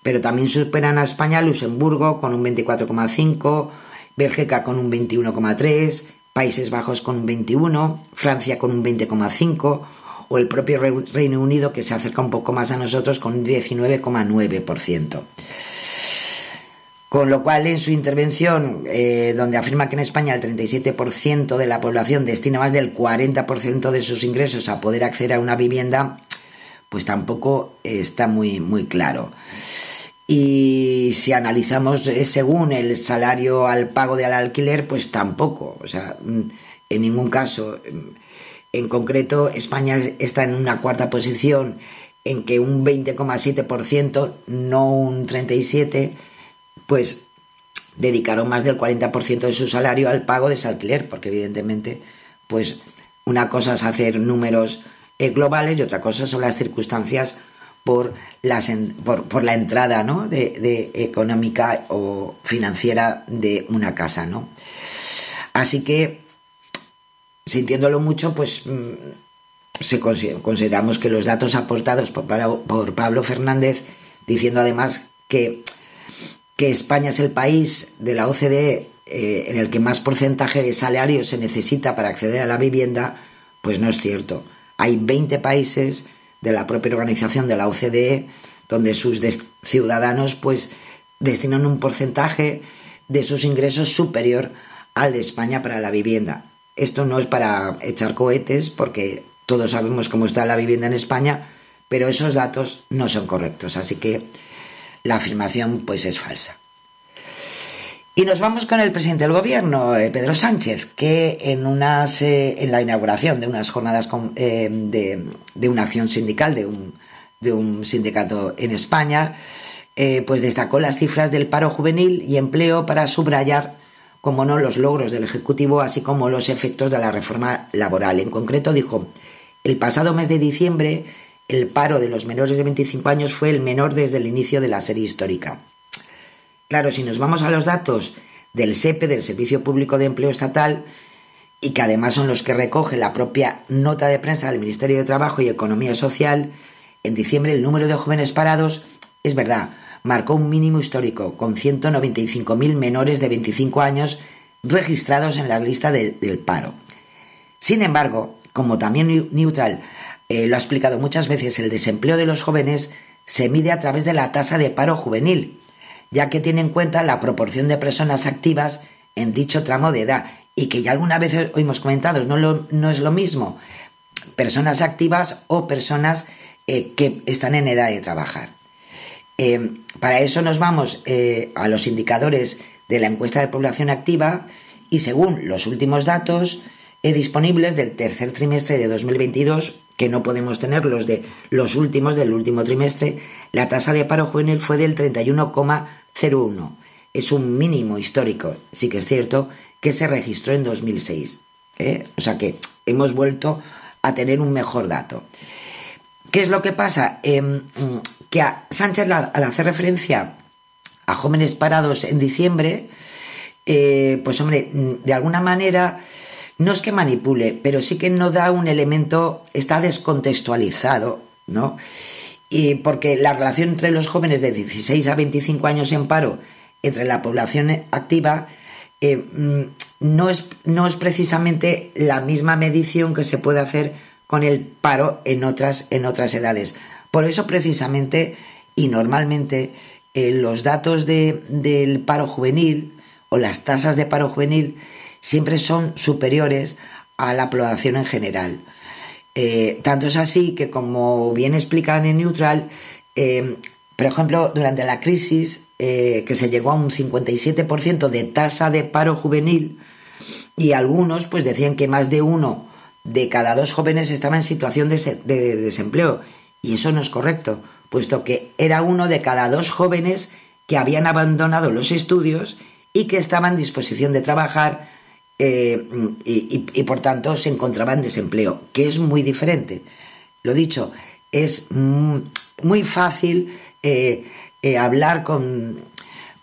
pero también superan a España Luxemburgo con un 24,5, Bélgica con un 21,3, Países Bajos con un 21, Francia con un 20,5 o el propio Reino Unido que se acerca un poco más a nosotros con un 19,9%. Con lo cual, en su intervención, eh, donde afirma que en España el 37% de la población destina más del 40% de sus ingresos a poder acceder a una vivienda, pues tampoco está muy, muy claro. Y si analizamos eh, según el salario al pago del alquiler, pues tampoco. O sea, mm, en ningún caso. En concreto, España está en una cuarta posición en que un 20,7%, no un 37%, pues dedicaron más del 40% de su salario al pago de ese alquiler, porque evidentemente, pues una cosa es hacer números eh, globales y otra cosa son las circunstancias por, por, la entrada ¿no? de, económica o financiera de una casa. ¿no? Así que, sintiéndolo mucho, pues mm, consideramos que los datos aportados por, por Pablo Fernández, diciendo además que, que España es el país de la OCDE eh, en el que más porcentaje de salario se necesita para acceder a la vivienda, pues no es cierto. Hay 20 países de la propia organización de la OCDE donde sus ciudadanos pues destinan un porcentaje de sus ingresos superior al de España para la vivienda. Esto no es para echar cohetes porque todos sabemos cómo está la vivienda en España, pero esos datos no son correctos, así que la afirmación pues es falsa. Y nos vamos con el presidente del gobierno, eh, Pedro Sánchez, que en, unas, eh, en la inauguración de unas jornadas eh, de, una acción sindical, de un, de un sindicato en España, pues destacó las cifras del paro juvenil y empleo para subrayar, como no, los logros del Ejecutivo, así como los efectos de la reforma laboral. En concreto, dijo, el pasado mes de diciembre, el paro de los menores de 25 años fue el menor desde el inicio de la serie histórica. Claro, si nos vamos a los datos del SEPE, del Servicio Público de Empleo Estatal, y que además son los que recoge la propia nota de prensa del Ministerio de Trabajo y Economía Social, en diciembre el número de jóvenes parados, es verdad, marcó un mínimo histórico, con 195.000 menores de 25 años registrados en la lista del paro. Sin embargo, como también Neutral eh, lo ha explicado muchas veces, el desempleo de los jóvenes se mide a través de la tasa de paro juvenil, ya que tiene en cuenta la proporción de personas activas en dicho tramo de edad y que ya alguna vez hemos comentado, no, no es lo mismo personas activas o personas eh, que están en edad de trabajar. Eh, para eso nos vamos eh, a los indicadores de la encuesta de población activa y según los últimos datos disponibles del tercer trimestre de 2022, que no podemos tener los de los últimos del último trimestre, la tasa de paro juvenil fue del 31,01. Es un mínimo histórico, sí que es cierto, que se registró en 2006. ¿eh? O sea que hemos vuelto a tener un mejor dato. ¿Qué es lo que pasa? Em, que a Sánchez, al hacer referencia a jóvenes parados en diciembre, eh, pues hombre, de alguna manera no es que manipule, pero sí que no da un elemento, está descontextualizado, ¿no? Y porque la relación entre los jóvenes de 16 a 25 años en paro, entre la población activa, eh, mm, no, es, no es precisamente la misma medición que se puede hacer con el paro en otras, en otras edades. Por eso precisamente y normalmente eh, los datos del paro juvenil o las tasas de paro juvenil siempre son superiores a la población en general. Eh, tanto es así que, como bien explican en Neutral, eh, por ejemplo, durante la crisis, eh, que se llegó a un 57% de tasa de paro juvenil, y algunos pues decían que más de uno de cada dos jóvenes estaba en situación de, de desempleo. Y eso no es correcto, puesto que era uno de cada dos jóvenes que habían abandonado los estudios y que estaban en disposición de trabajar eh, y, por tanto se encontraba en desempleo, que es muy diferente. Lo dicho, es muy fácil eh, eh, hablar con,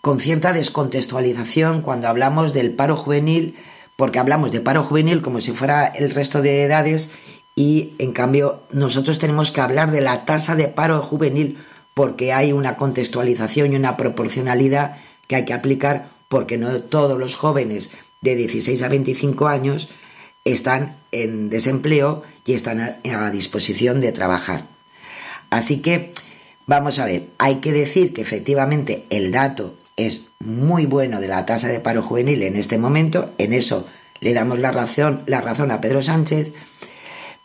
con cierta descontextualización cuando hablamos del paro juvenil, porque hablamos de paro juvenil como si fuera el resto de edades y en cambio nosotros tenemos que hablar de la tasa de paro juvenil porque hay una contextualización y una proporcionalidad que hay que aplicar porque no todos los jóvenes de 16 a 25 años están en desempleo y están a, disposición de trabajar. Así que vamos a ver, hay que decir que efectivamente el dato es muy bueno de la tasa de paro juvenil en este momento, en eso le damos la razón, la razón a Pedro Sánchez,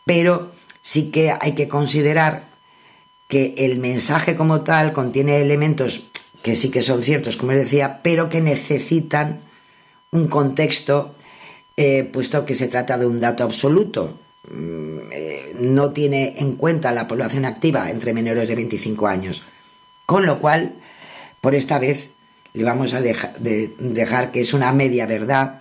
pero sí que hay que considerar que el mensaje como tal contiene elementos que sí que son ciertos, como les decía, pero que necesitan un contexto, eh, puesto que se trata de un dato absoluto. Mm, eh, no tiene en cuenta la población activa entre menores de 25 años. Con lo cual, por esta vez, le vamos a dejar que es una media verdad,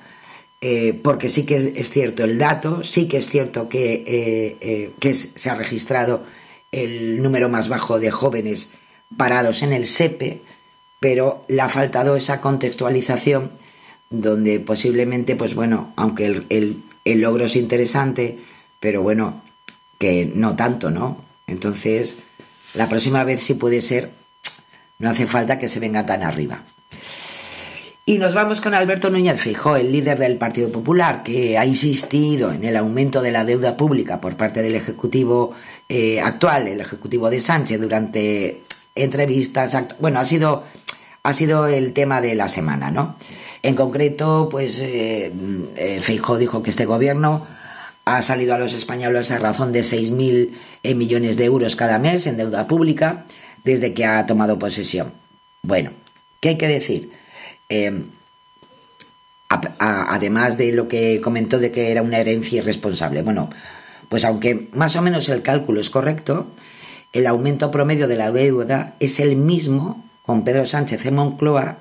eh, porque sí que es cierto el dato, sí que es cierto que, que se ha registrado el número más bajo de jóvenes parados en el SEPE, pero le ha faltado esa contextualización donde posiblemente, pues bueno, aunque el, logro es interesante, pero bueno, que no tanto, ¿no? Entonces, la próxima vez si puede ser, no hace falta que se venga tan arriba. Y nos vamos con Alberto Núñez Fijó, el líder del Partido Popular, que ha insistido en el aumento de la deuda pública por parte del Ejecutivo eh, actual, el Ejecutivo de Sánchez, durante entrevistas. Bueno, ha sido, ha sido el tema de la semana, ¿no? En concreto, pues eh, eh dijo que este gobierno ha salido a los españoles a razón de 6.000 eh, millones de euros cada mes en deuda pública desde que ha tomado posesión. Bueno, ¿qué hay que decir? Em, además de lo que comentó de que era una herencia irresponsable. Bueno, pues aunque más o menos el cálculo es correcto, el aumento promedio de la deuda es el mismo con Pedro Sánchez en Moncloa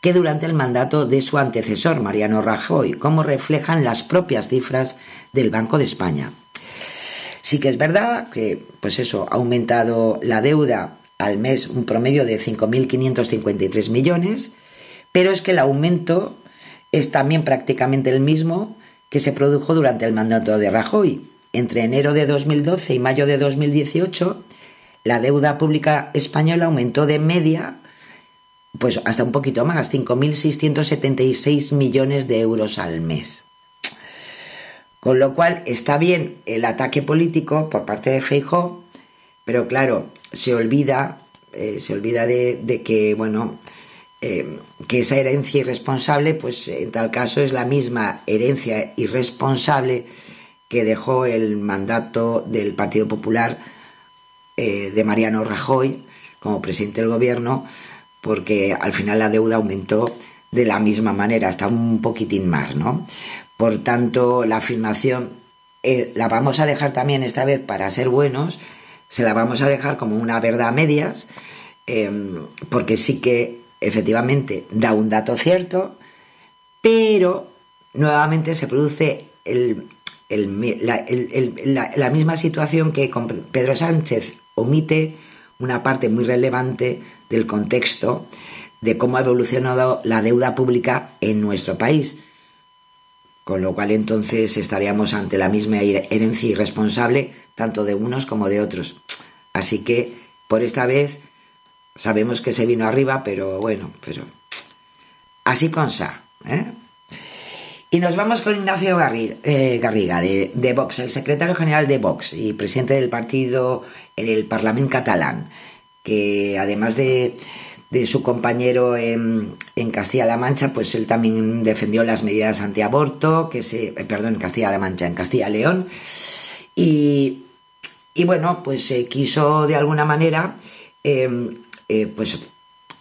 que durante el mandato de su antecesor, Mariano Rajoy, como reflejan las propias cifras del Banco de España. Sí que es verdad que, pues eso, ha aumentado la deuda al mes un promedio de 5.553 millones, pero es que el aumento es también prácticamente el mismo que se produjo durante el mandato de Rajoy. Entre enero de 2012 y mayo de 2018, la deuda pública española aumentó de media pues hasta un poquito más, 5.676 millones de euros al mes. Con lo cual está bien el ataque político por parte de Feijóo, pero claro, se olvida, eh, se olvida de que, bueno, eh, que esa herencia irresponsable, pues en tal caso es la misma herencia irresponsable que dejó el mandato del Partido Popular eh, de Mariano Rajoy como presidente del gobierno, porque al final la deuda aumentó de la misma manera, hasta un poquitín más, ¿no? Por tanto, la afirmación eh, la vamos a dejar también esta vez para ser buenos, se la vamos a dejar como una verdad a medias, porque sí que efectivamente da un dato cierto, pero nuevamente se produce la, misma situación que con Pedro Sánchez omite una parte muy relevante del contexto de cómo ha evolucionado la deuda pública en nuestro país. Con lo cual entonces estaríamos ante la misma herencia irresponsable tanto de unos como de otros. Así que por esta vez Sabemos que se vino arriba, pero bueno, pero así con Sa. ¿eh? Y nos vamos con Ignacio eh, Garriga, de, de, Vox, el secretario general de Vox y presidente del partido en el Parlamento catalán, que además de, su compañero en, Castilla-La Mancha, pues él también defendió las medidas antiaborto, que se, eh, perdón, en Castilla-La Mancha, en Castilla-León, y, y, bueno, pues se quiso de alguna manera eh, pues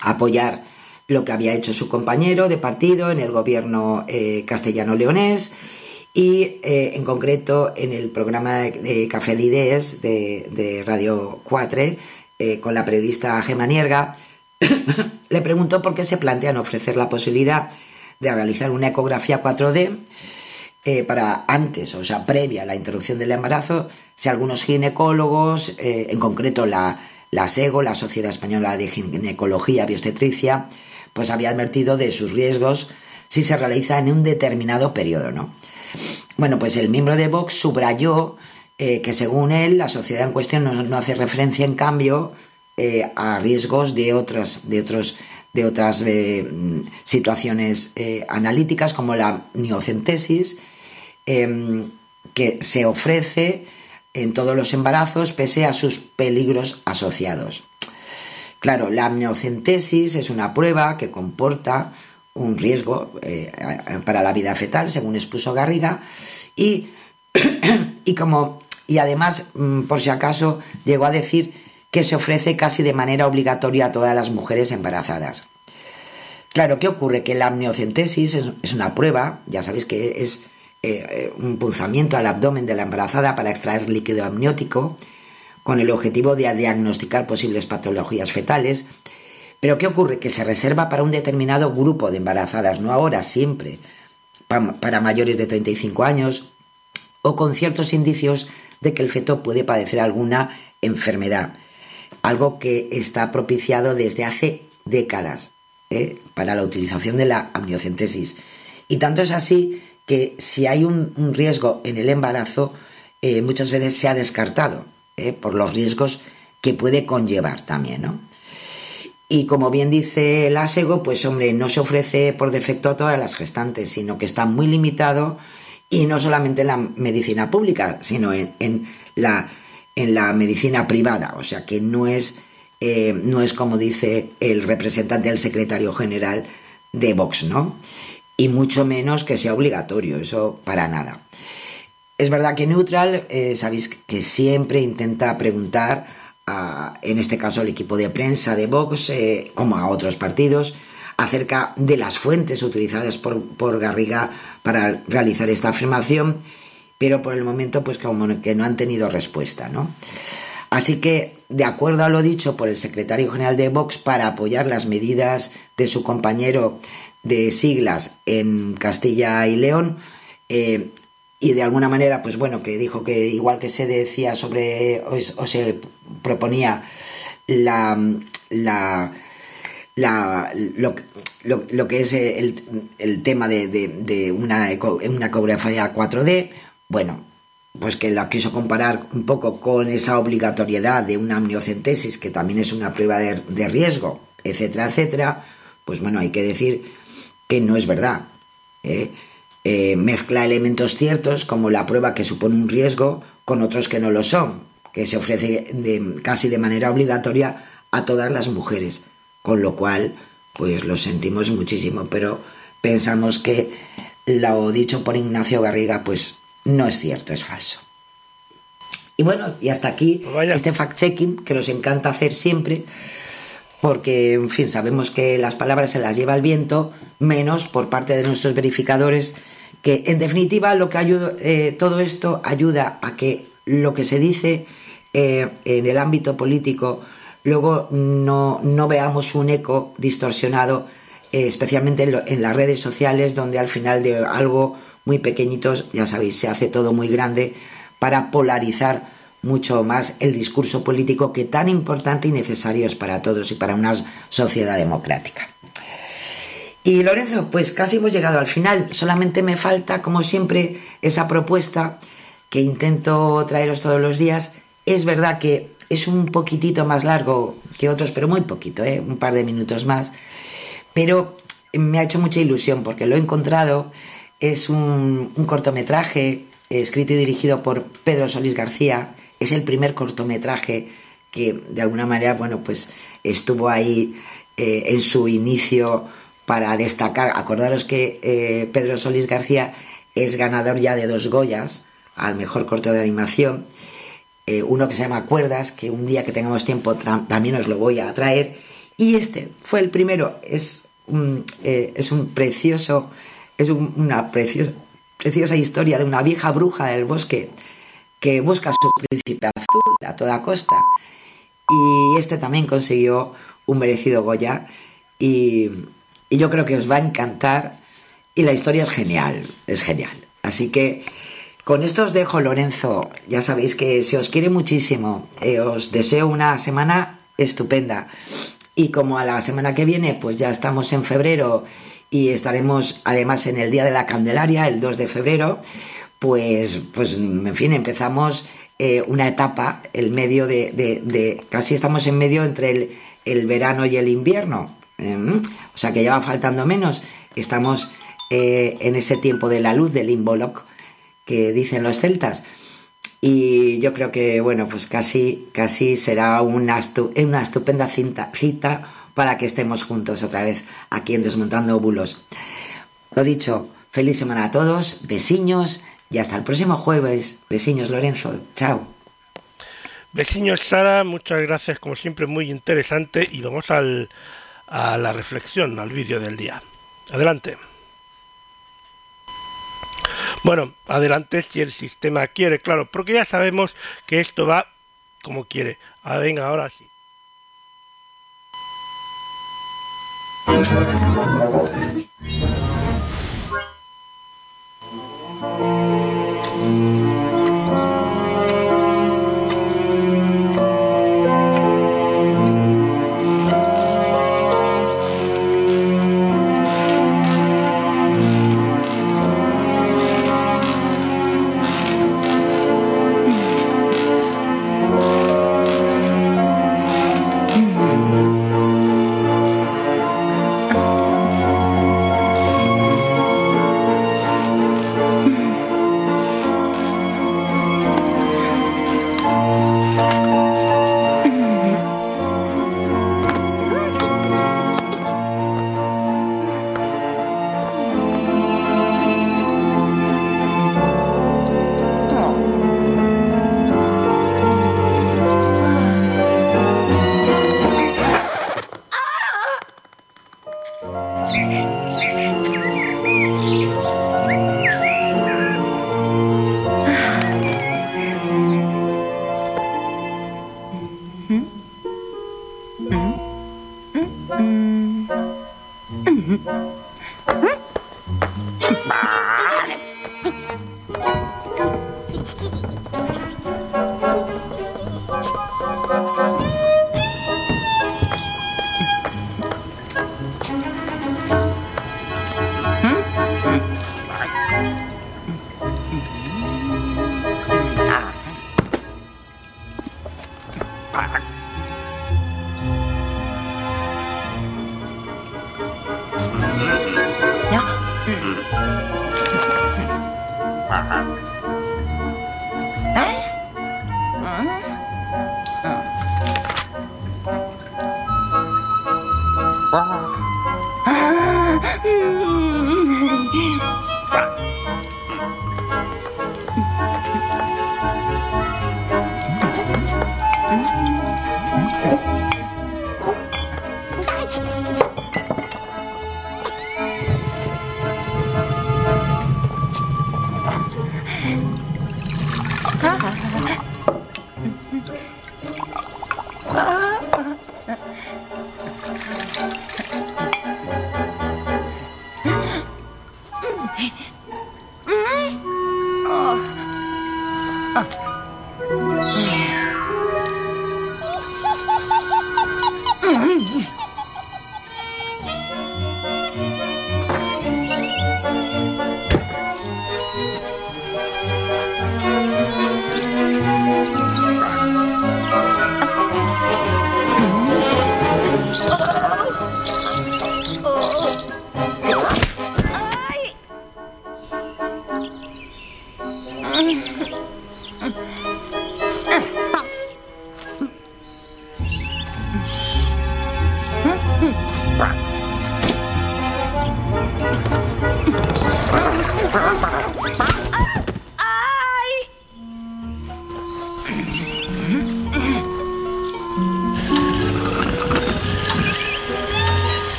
apoyar lo que había hecho su compañero de partido en el gobierno eh, castellano-leonés y eh, en concreto en el programa de Café de Ideas de, Radio 4 con la periodista Gemma Nierga le preguntó por qué se plantean ofrecer la posibilidad de realizar una ecografía 4D para antes, o sea, previa a la interrupción del embarazo, si algunos ginecólogos, en concreto la, la SEGO, la Sociedad Española de Ginecología y Obstetricia, pues había advertido de sus riesgos si se realiza en un determinado periodo, ¿no? Bueno, pues el miembro de Vox subrayó eh, que según él la sociedad en cuestión no, hace referencia en cambio eh, a riesgos de otras, de otros, de otras eh, situaciones analíticas como la miocentesis em, que se ofrece en todos los embarazos pese a sus peligros asociados. Claro, la amniocentesis es una prueba que comporta un riesgo eh, para la vida fetal, según expuso Garriga, y, y, como, y además, mm, por si acaso, llegó a decir que se ofrece casi de manera obligatoria a todas las mujeres embarazadas. Claro, ¿qué ocurre? Que la amniocentesis es, una prueba, ya sabéis que es eh, un punzamiento al abdomen de la embarazada para extraer líquido amniótico con el objetivo de diagnosticar posibles patologías fetales. Pero ¿qué ocurre? Que se reserva para un determinado grupo de embarazadas, no ahora, siempre, para mayores de 35 años o con ciertos indicios de que el feto puede padecer alguna enfermedad, algo que está propiciado desde hace décadas ¿eh? para la utilización de la amniocentesis. Y tanto es así que si hay un, riesgo en el embarazo, eh, muchas veces se ha descartado eh, por los riesgos que puede conllevar también, ¿no? Y como bien dice el ASEGO, pues hombre, no se ofrece por defecto a todas las gestantes, sino que está muy limitado y no solamente en la medicina pública, sino en, la, en la medicina privada. O sea que no es, eh, no es como dice el representante del secretario general de Vox, ¿no? Y mucho menos que sea obligatorio, eso para nada. Es verdad que Neutral, eh, sabéis que siempre intenta preguntar en este caso al equipo de prensa de Vox, eh, como a otros partidos, acerca de las fuentes utilizadas por, por, Garriga para realizar esta afirmación, pero por el momento pues como que no han tenido respuesta, ¿no? Así que, de acuerdo a lo dicho por el secretario general de Vox para apoyar las medidas de su compañero de siglas en Castilla y León, eh, y de alguna manera, pues bueno, que dijo que igual que se decía sobre, o, se proponía la, la, lo, lo, que es el, tema de, de, una, una ecografía 4D, bueno, pues que la quiso comparar un poco con esa obligatoriedad de una amniocentesis, que también es una prueba de, de riesgo, etcétera, etcétera, pues bueno, hay que decir que no es verdad. ¿eh? Eh, mezcla elementos ciertos como la prueba que supone un riesgo con otros que no lo son, que se ofrece de, casi de manera obligatoria a todas las mujeres, con lo cual pues lo sentimos muchísimo, pero pensamos que lo dicho por Ignacio Garriga pues no es cierto, es falso. Y bueno, y hasta aquí pues este fact-checking que nos encanta hacer siempre, porque, en fin, sabemos que las palabras se las lleva el viento, menos por parte de nuestros verificadores que en definitiva lo que eh, todo esto ayuda a que lo que se dice eh, en el ámbito político luego no, no veamos un eco distorsionado, eh, especialmente en, las redes sociales, donde al final de algo muy pequeñito, ya sabéis, se hace todo muy grande para polarizar mucho más el discurso político que tan importante y necesario es para todos y para una sociedad democrática. Y Lorenzo, pues casi hemos llegado al final. Solamente me falta, como siempre, esa propuesta que intento traeros todos los días. Es verdad que es un poquitito más largo que otros, pero muy poquito, ¿eh? un par de minutos más. Pero me ha hecho mucha ilusión porque lo he encontrado. Es un, cortometraje escrito y dirigido por Pedro Solís García. Es el primer cortometraje que de alguna manera, bueno, pues estuvo ahí eh, en su inicio para destacar, acordaros que eh, Pedro Solís García es ganador ya de dos Goyas al mejor corto de animación, eh, uno que se llama Cuerdas, que un día que tengamos tiempo también os lo voy a traer, y este fue el primero, es un, eh, es un precioso, es una preciosa, preciosa historia de una vieja bruja del bosque que busca a su príncipe azul a toda costa, y este también consiguió un merecido Goya, y yo creo que os va a encantar y la historia es genial, es genial. Así que con esto os dejo, Lorenzo. Ya sabéis que se os quiere muchísimo. Eh, os deseo una semana estupenda. Y como a la semana que viene, pues ya estamos en febrero y estaremos además en el Día de la Candelaria, el 2 de febrero, pues, pues en fin, empezamos eh, una etapa, el medio de, casi estamos en medio entre el, el verano y el invierno. Em, o sea que ya va faltando menos. Estamos eh, en ese tiempo de la luz, del Imboloc, que dicen los celtas. Y yo creo que, bueno, pues casi, casi será una, una estupenda cita para que estemos juntos otra vez aquí en Desmontando Bulos. Lo dicho, feliz semana a todos, besiños y hasta el próximo jueves. Besiños, Lorenzo. Chao. Besiños, Sara. Muchas gracias, como siempre, muy interesante. Y vamos al, a la reflexión, al vídeo del día. Adelante. Bueno, adelante si el sistema quiere, claro, porque ya sabemos que esto va como quiere. Ah, venga, ahora sí.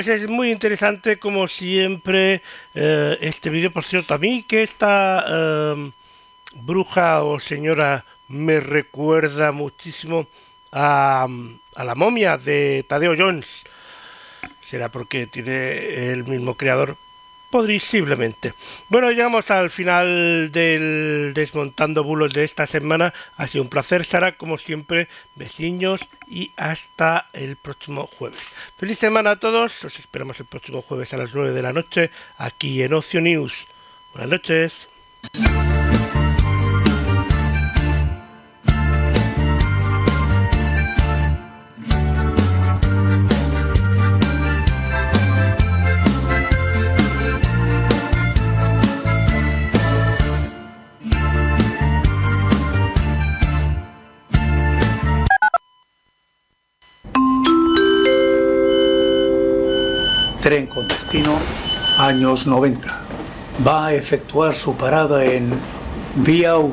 Pues es muy interesante como siempre eh, este vídeo. Por cierto, a mí que esta eh, bruja o señora me recuerda muchísimo a, a la momia de Tadeo Jones. Será porque tiene el mismo creador, Posiblemente. Bueno, llegamos al final del Desmontando Bulos de esta semana. Ha sido un placer, Sara, como siempre. Besiños y hasta el próximo jueves. Feliz semana a todos. Os esperamos el próximo jueves a las 9 de la noche aquí en Ocio News. Buenas noches. Años 90. Va a efectuar su parada en Vía 1.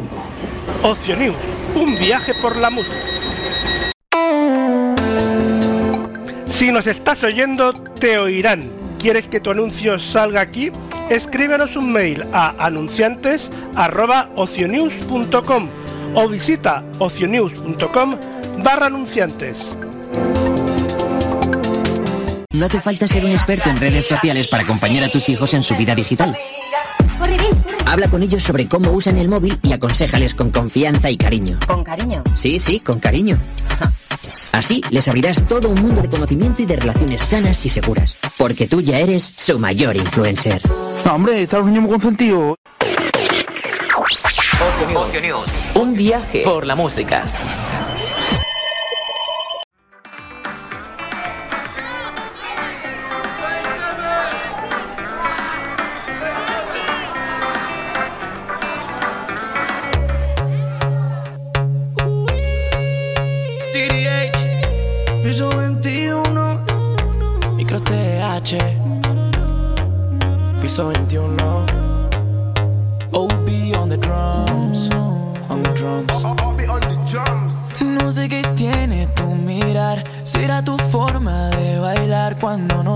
Oceanews, un viaje por la música. Si nos estás oyendo, te oirán. ¿Quieres que tu anuncio salga aquí? Escríbenos un mail a anunciantes.ocionews.com o visita ocionews.com barra anunciantes. No hace falta ser un experto en redes sociales para acompañar a tus hijos en su vida digital. Habla con ellos sobre cómo usan el móvil y aconsejales con confianza y cariño. ¿Con cariño? Sí, sí, con cariño. Así les abrirás todo un mundo de conocimiento y de relaciones sanas y seguras. Porque tú ya eres su mayor influencer. Hombre, está un niño muy consentido. News. Un viaje por la música.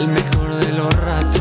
el mejor de los ratos.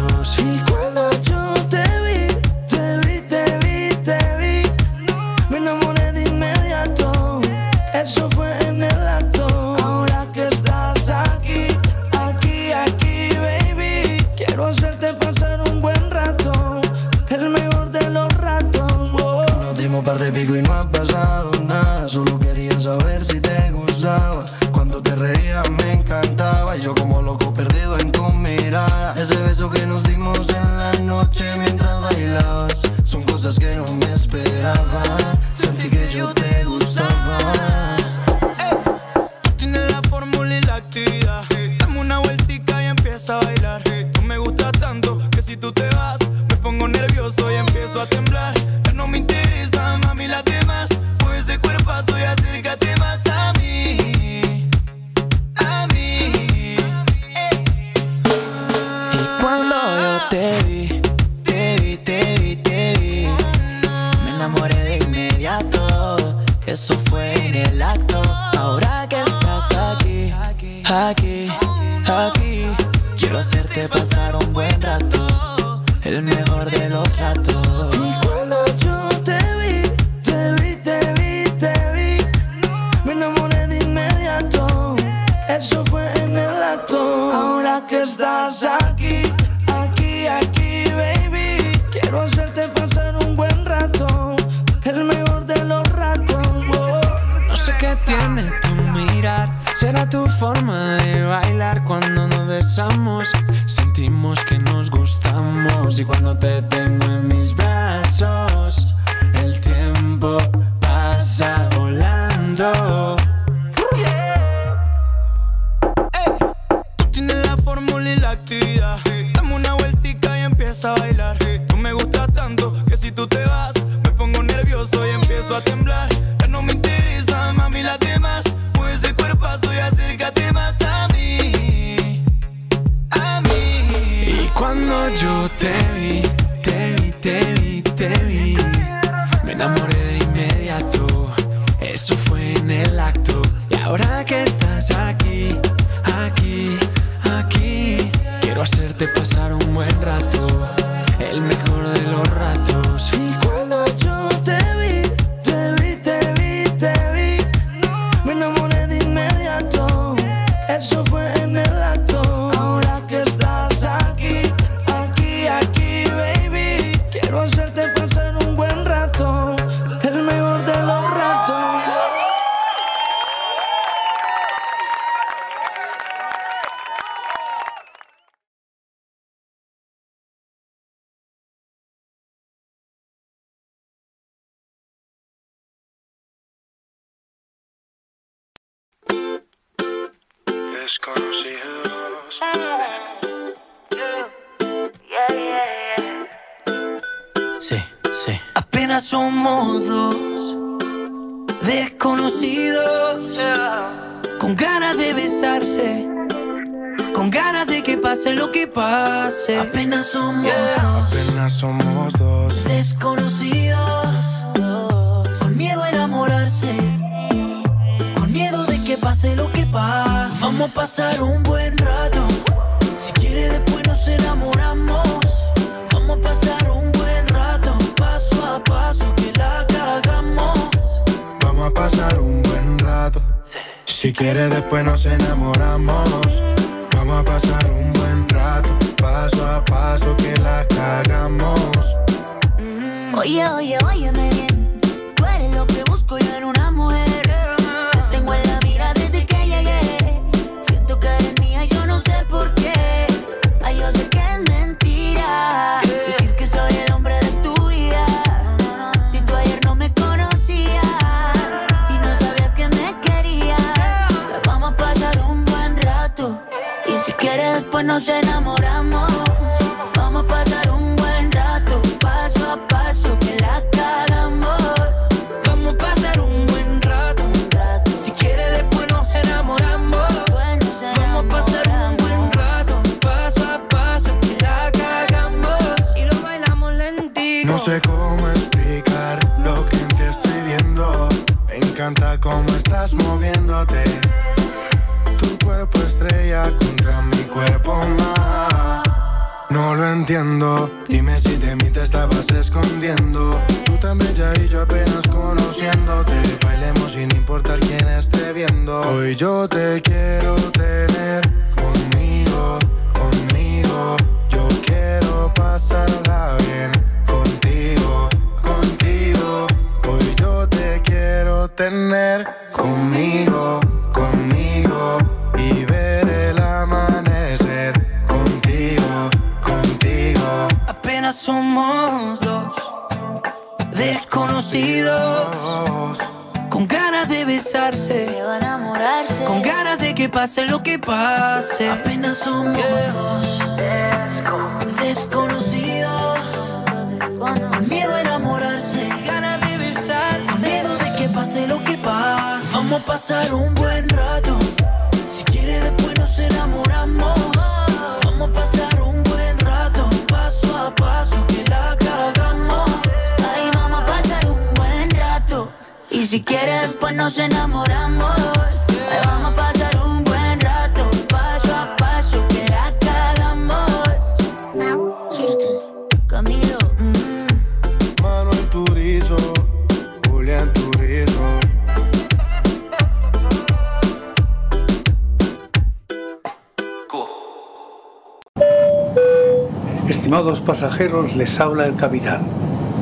Pasajeros, les habla el capitán.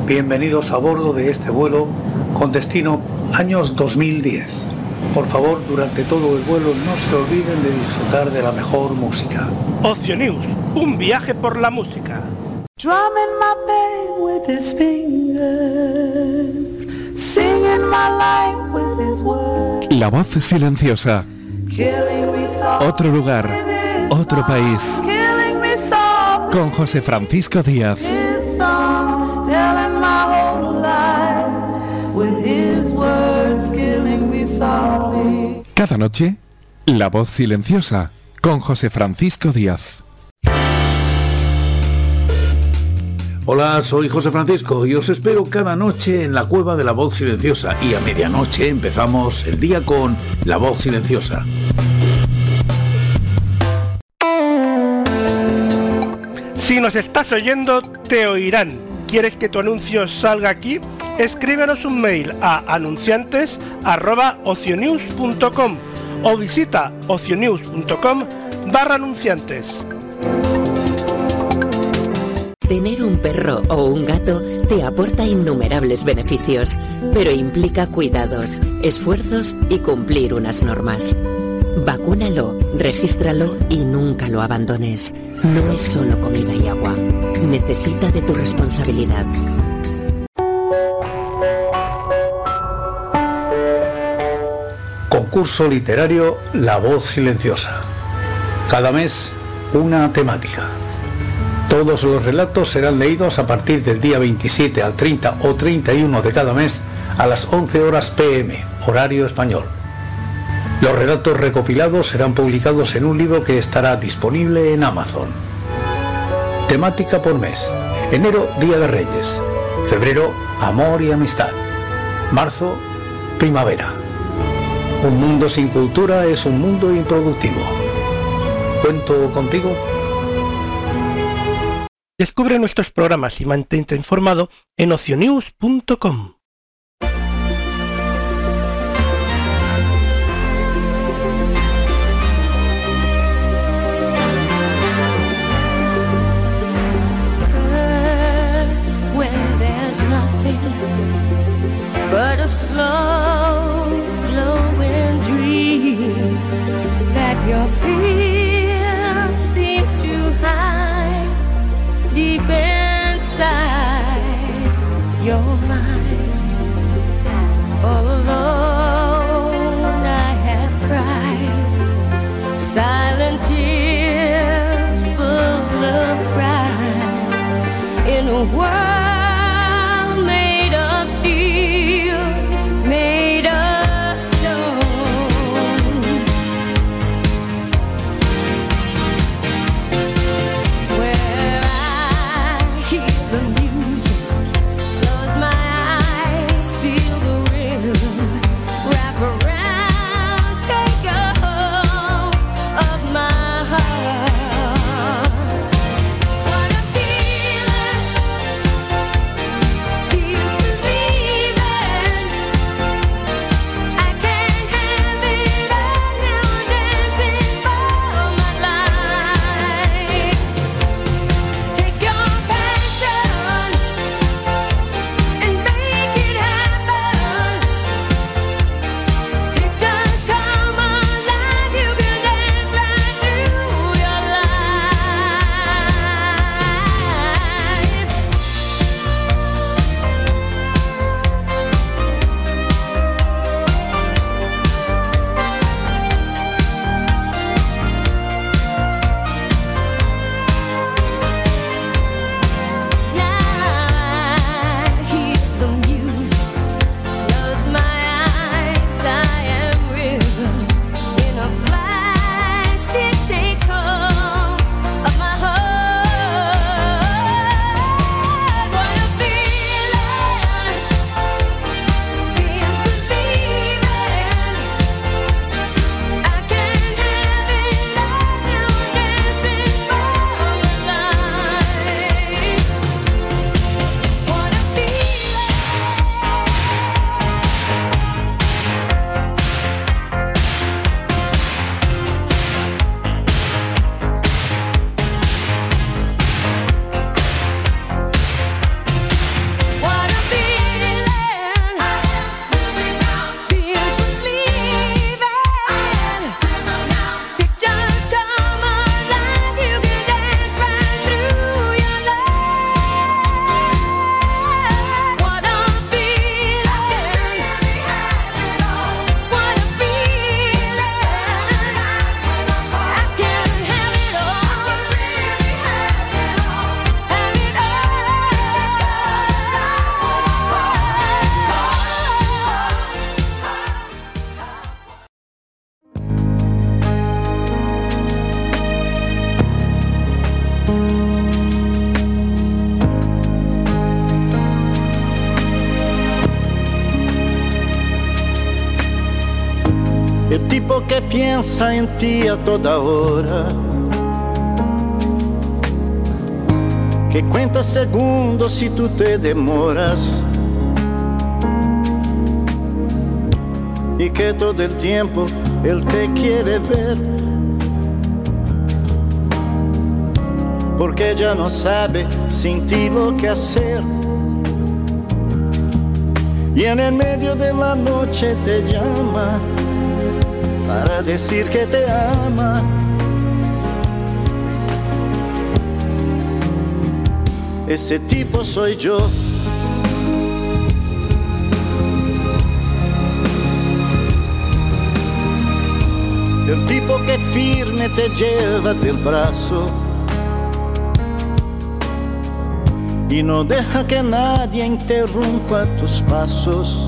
Bienvenidos a bordo de este vuelo con destino años 2010. Por favor, durante todo el vuelo no se olviden de disfrutar de la mejor música. Ocio News, un viaje por la música. Drumming my pain with his fingers, singing my life with his words, La voz silenciosa. Otro lugar, otro país. Con José Francisco Díaz. Cada noche, La voz silenciosa. Con José Francisco Díaz. Hola, soy José Francisco y os espero cada noche en la cueva de la voz silenciosa y a medianoche empezamos el día con la voz silenciosa. Estás oyendo, te oirán. ¿Quieres que tu anuncio salga aquí? Escríbenos un mail a anunciantes.ocionews.com o visita ocionews.com barra anunciantes. Tener un perro o un gato te aporta innumerables beneficios, pero implica cuidados, esfuerzos y cumplir unas normas. Vacúnalo, regístralo y nunca lo abandones. No es solo comida y agua. Necesita de tu responsabilidad. Concurso literario La voz silenciosa. Cada mes una temática. Todos los relatos serán leídos a partir del día 27 al 30 o 31 de cada mes a las 11 horas pm, horario español. Los relatos recopilados serán publicados en un libro que estará disponible en Amazon. Temática por mes. Enero, Día de Reyes. Febrero, Amor y Amistad. Marzo, Primavera. Un mundo sin cultura es un mundo improductivo. ¿Cuento contigo? Descubre nuestros programas y mantente informado en ocionews.com. but a slow que piensa en ti a toda hora. Que cuenta segundos si tú te demoras. Y que todo el tiempo él te quiere ver. Porque ya no sabe sin ti lo que hacer. Y en el medio de la noche te llama para decir que te ama. Ese tipo soy yo. del tipo que firme te lleva del brazo y no deja que nadie interrumpa tus pasos.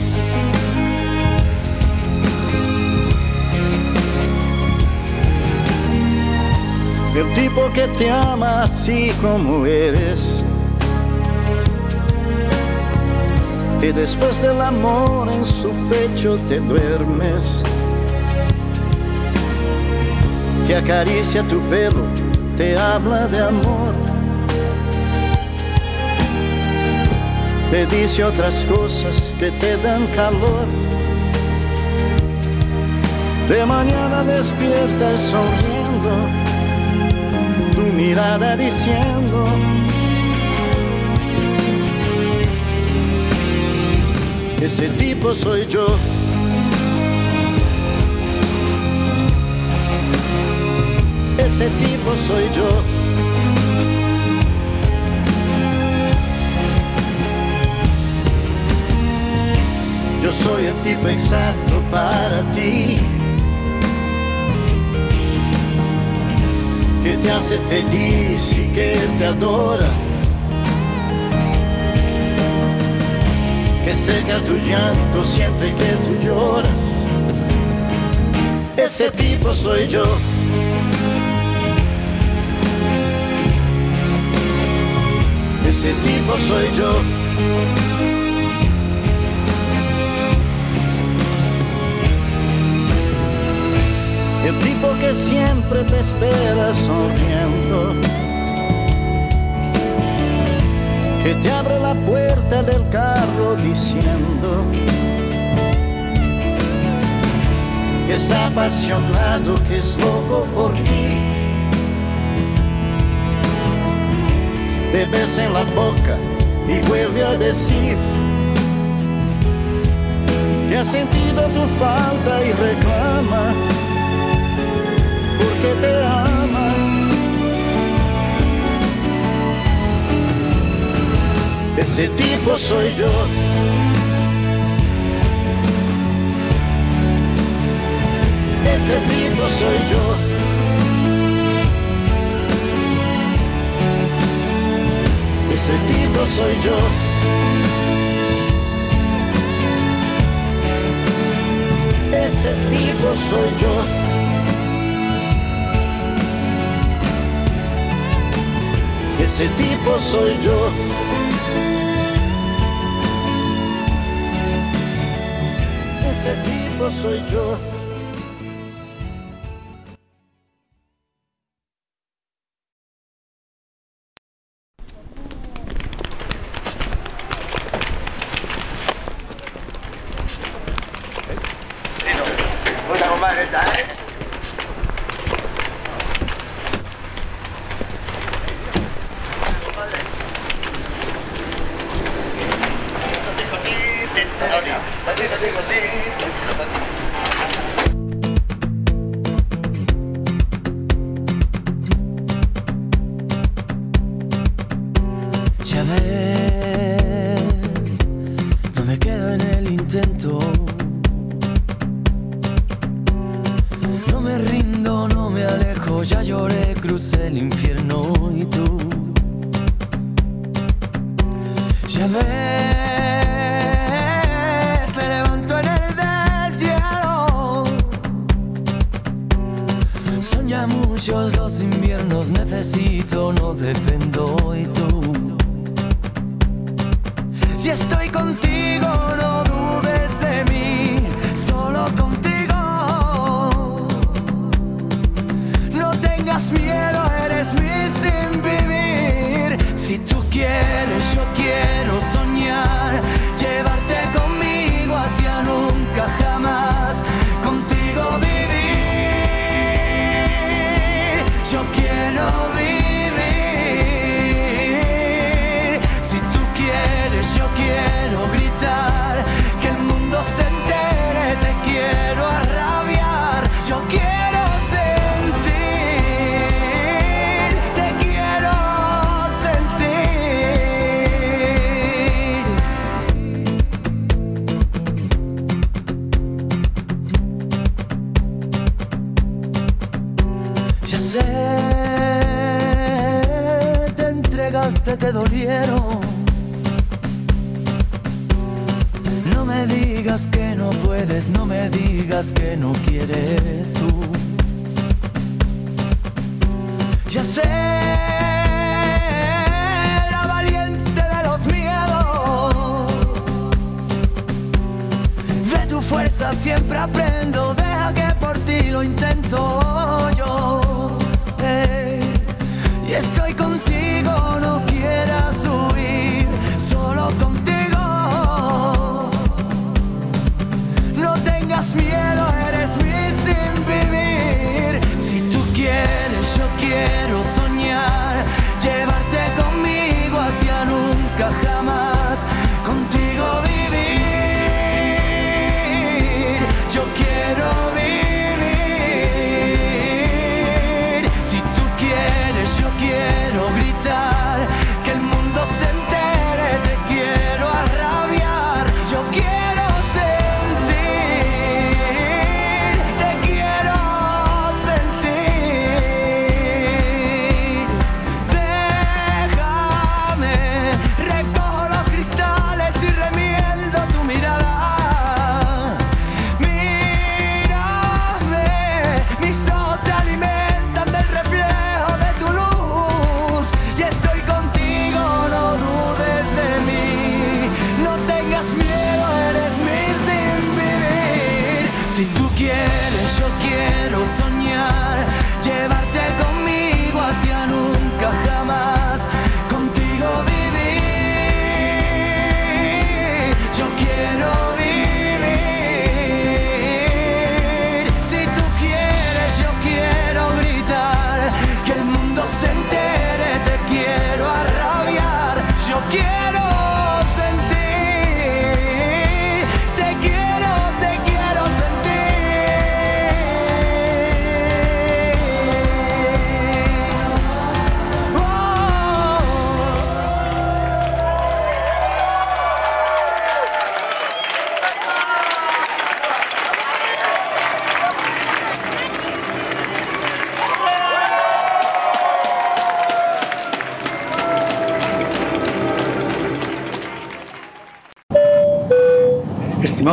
El tipo que te ama así como eres. Que después del amor en su pecho te duermes. Que acaricia tu pelo, te habla de amor. Te dice otras cosas que te dan calor. De mañana despiertas sonriendo mirada diciendo ese tipo soy yo. Ese tipo soy yo. Yo soy el tipo exacto para ti. Que te hace feliz y que te adora. Que seca tu llanto siempre que tú lloras. Ese tipo soy yo. Ese tipo soy yo. Tipo que siempre te espera sonriendo. Que te abre la puerta del carro diciendo que está apasionado, que es loco por ti. Te besa en la boca y vuelve a decir que ha sentido tu falta y reclama porque te ama. Ese tipo soy yo. Ese tipo soy yo. Ese tipo soy yo. Ese tipo soy yo. Ese tipo soy yo. Ese tipo soy yo.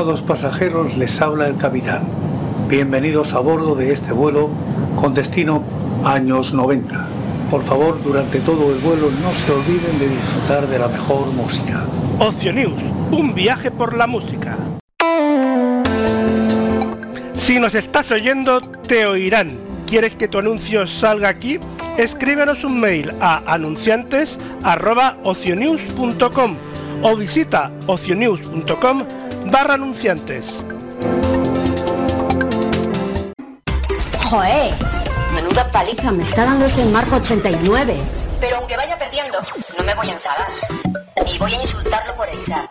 Pasajeros, les habla el capitán. Bienvenidos a bordo de este vuelo con destino años 90. Por favor, durante todo el vuelo no se olviden de disfrutar de la mejor música. Ocio News, un viaje por la música. Si nos estás oyendo, te oirán. ¿Quieres que tu anuncio salga aquí? Escríbenos un mail a anunciantes@ocionews.com o visita ocionews.com barra anunciantes. Joé, menuda paliza me está dando este marco 89. Pero aunque vaya perdiendo, no me voy a enfadar. Ni voy a insultarlo por el chat.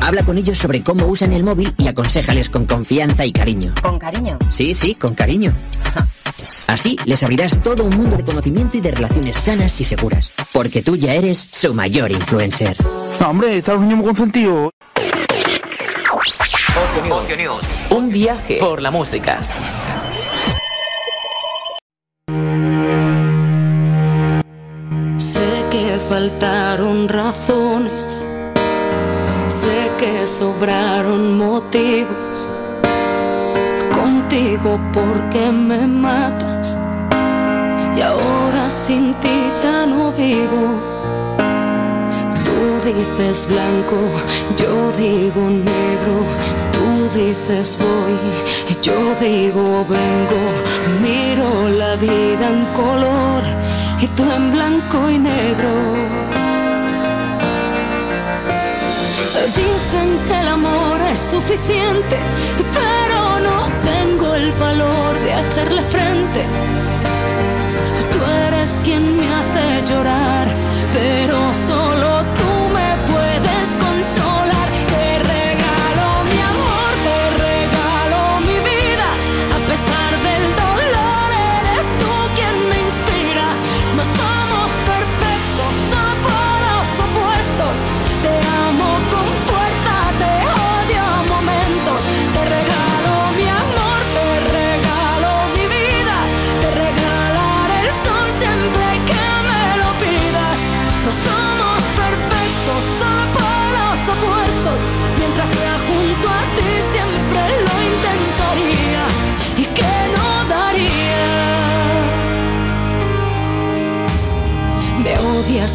Habla con ellos sobre cómo usan el móvil y aconséjales con confianza y cariño. Con cariño. Sí, sí, con cariño. Así les abrirás todo un mundo de conocimiento y de relaciones sanas y seguras. Porque tú ya eres su mayor influencer. No, hombre, está los niños muy consentidos. Ocio News. Un viaje por la música. Sé que faltaron razones, que sobraron motivos. Contigo porque me matas y ahora sin ti ya no vivo. Tú dices blanco, yo digo negro. Tú dices voy, yo digo vengo. Miro la vida en color y tú en blanco y negro. Dicen que el amor es suficiente, pero no tengo el valor de hacerle frente. Tú eres quien me hace llorar, pero solo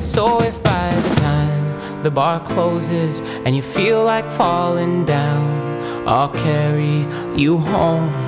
So if by the time the bar closes and you feel like falling down, I'll carry you home.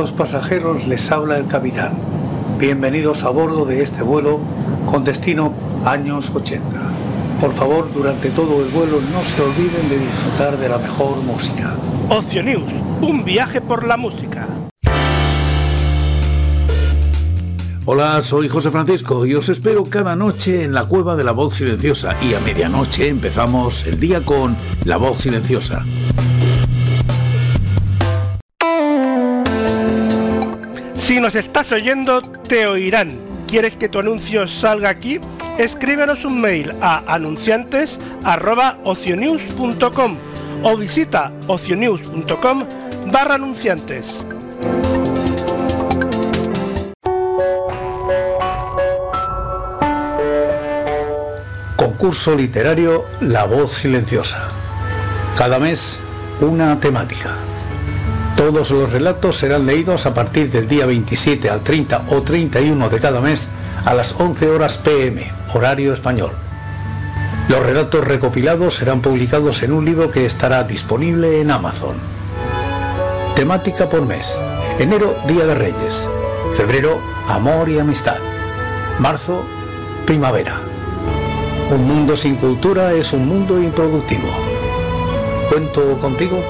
Estimados pasajeros, les habla el capitán. Bienvenidos a bordo de este vuelo con destino años 80. Por favor, durante todo el vuelo no se olviden de disfrutar de la mejor música. Ocio News, un viaje por la música. Hola, soy José Francisco y os espero cada noche en la cueva de la voz silenciosa y a medianoche empezamos el día con La voz silenciosa. Estás oyendo, te oirán. ¿Quieres que tu anuncio salga aquí? Escríbenos un mail a anunciantes.ocionews.com o visita ocionews.com barra anunciantes. Concurso literario La voz silenciosa. Cada mes una temática. Todos los relatos serán leídos a partir del día 27 al 30 o 31 de cada mes a las 11 horas pm, horario español. Los relatos recopilados serán publicados en un libro que estará disponible en Amazon. Temática por mes. Enero, Día de Reyes. Febrero, Amor y Amistad. Marzo, Primavera. Un mundo sin cultura es un mundo improductivo. ¿Cuento contigo?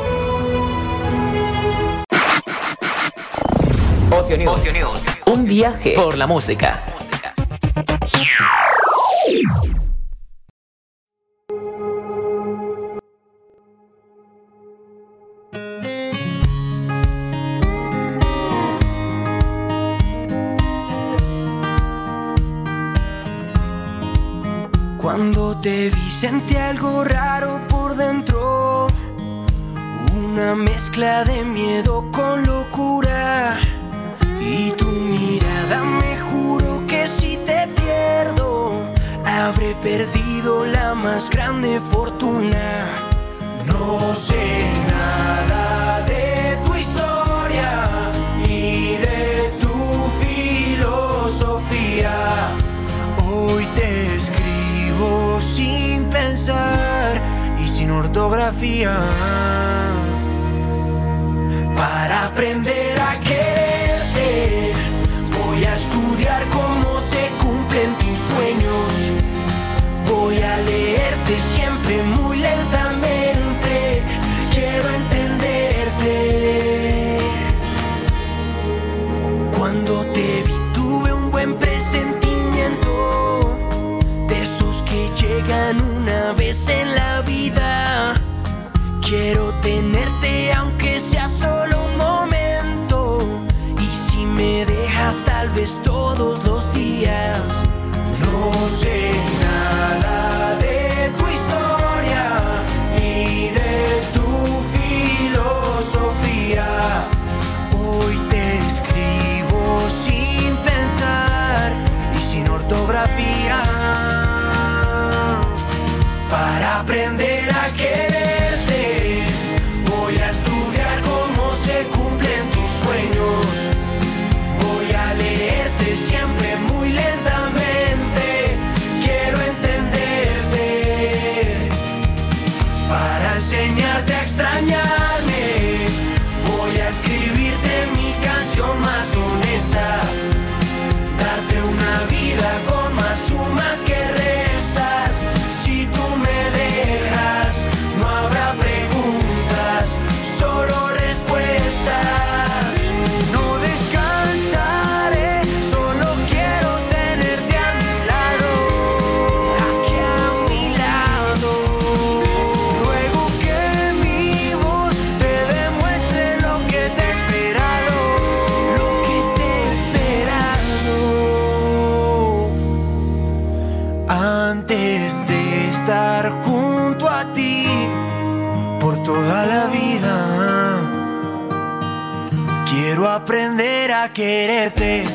Ocio News. Ocio News. Un viaje por la música. Cuando te vi sentí algo raro por dentro, una mezcla de miedo con locura. Más grande fortuna. No sé nada de tu historia ni de tu filosofía. Hoy te escribo sin pensar y sin ortografía. Para aprender llegan una vez quererte.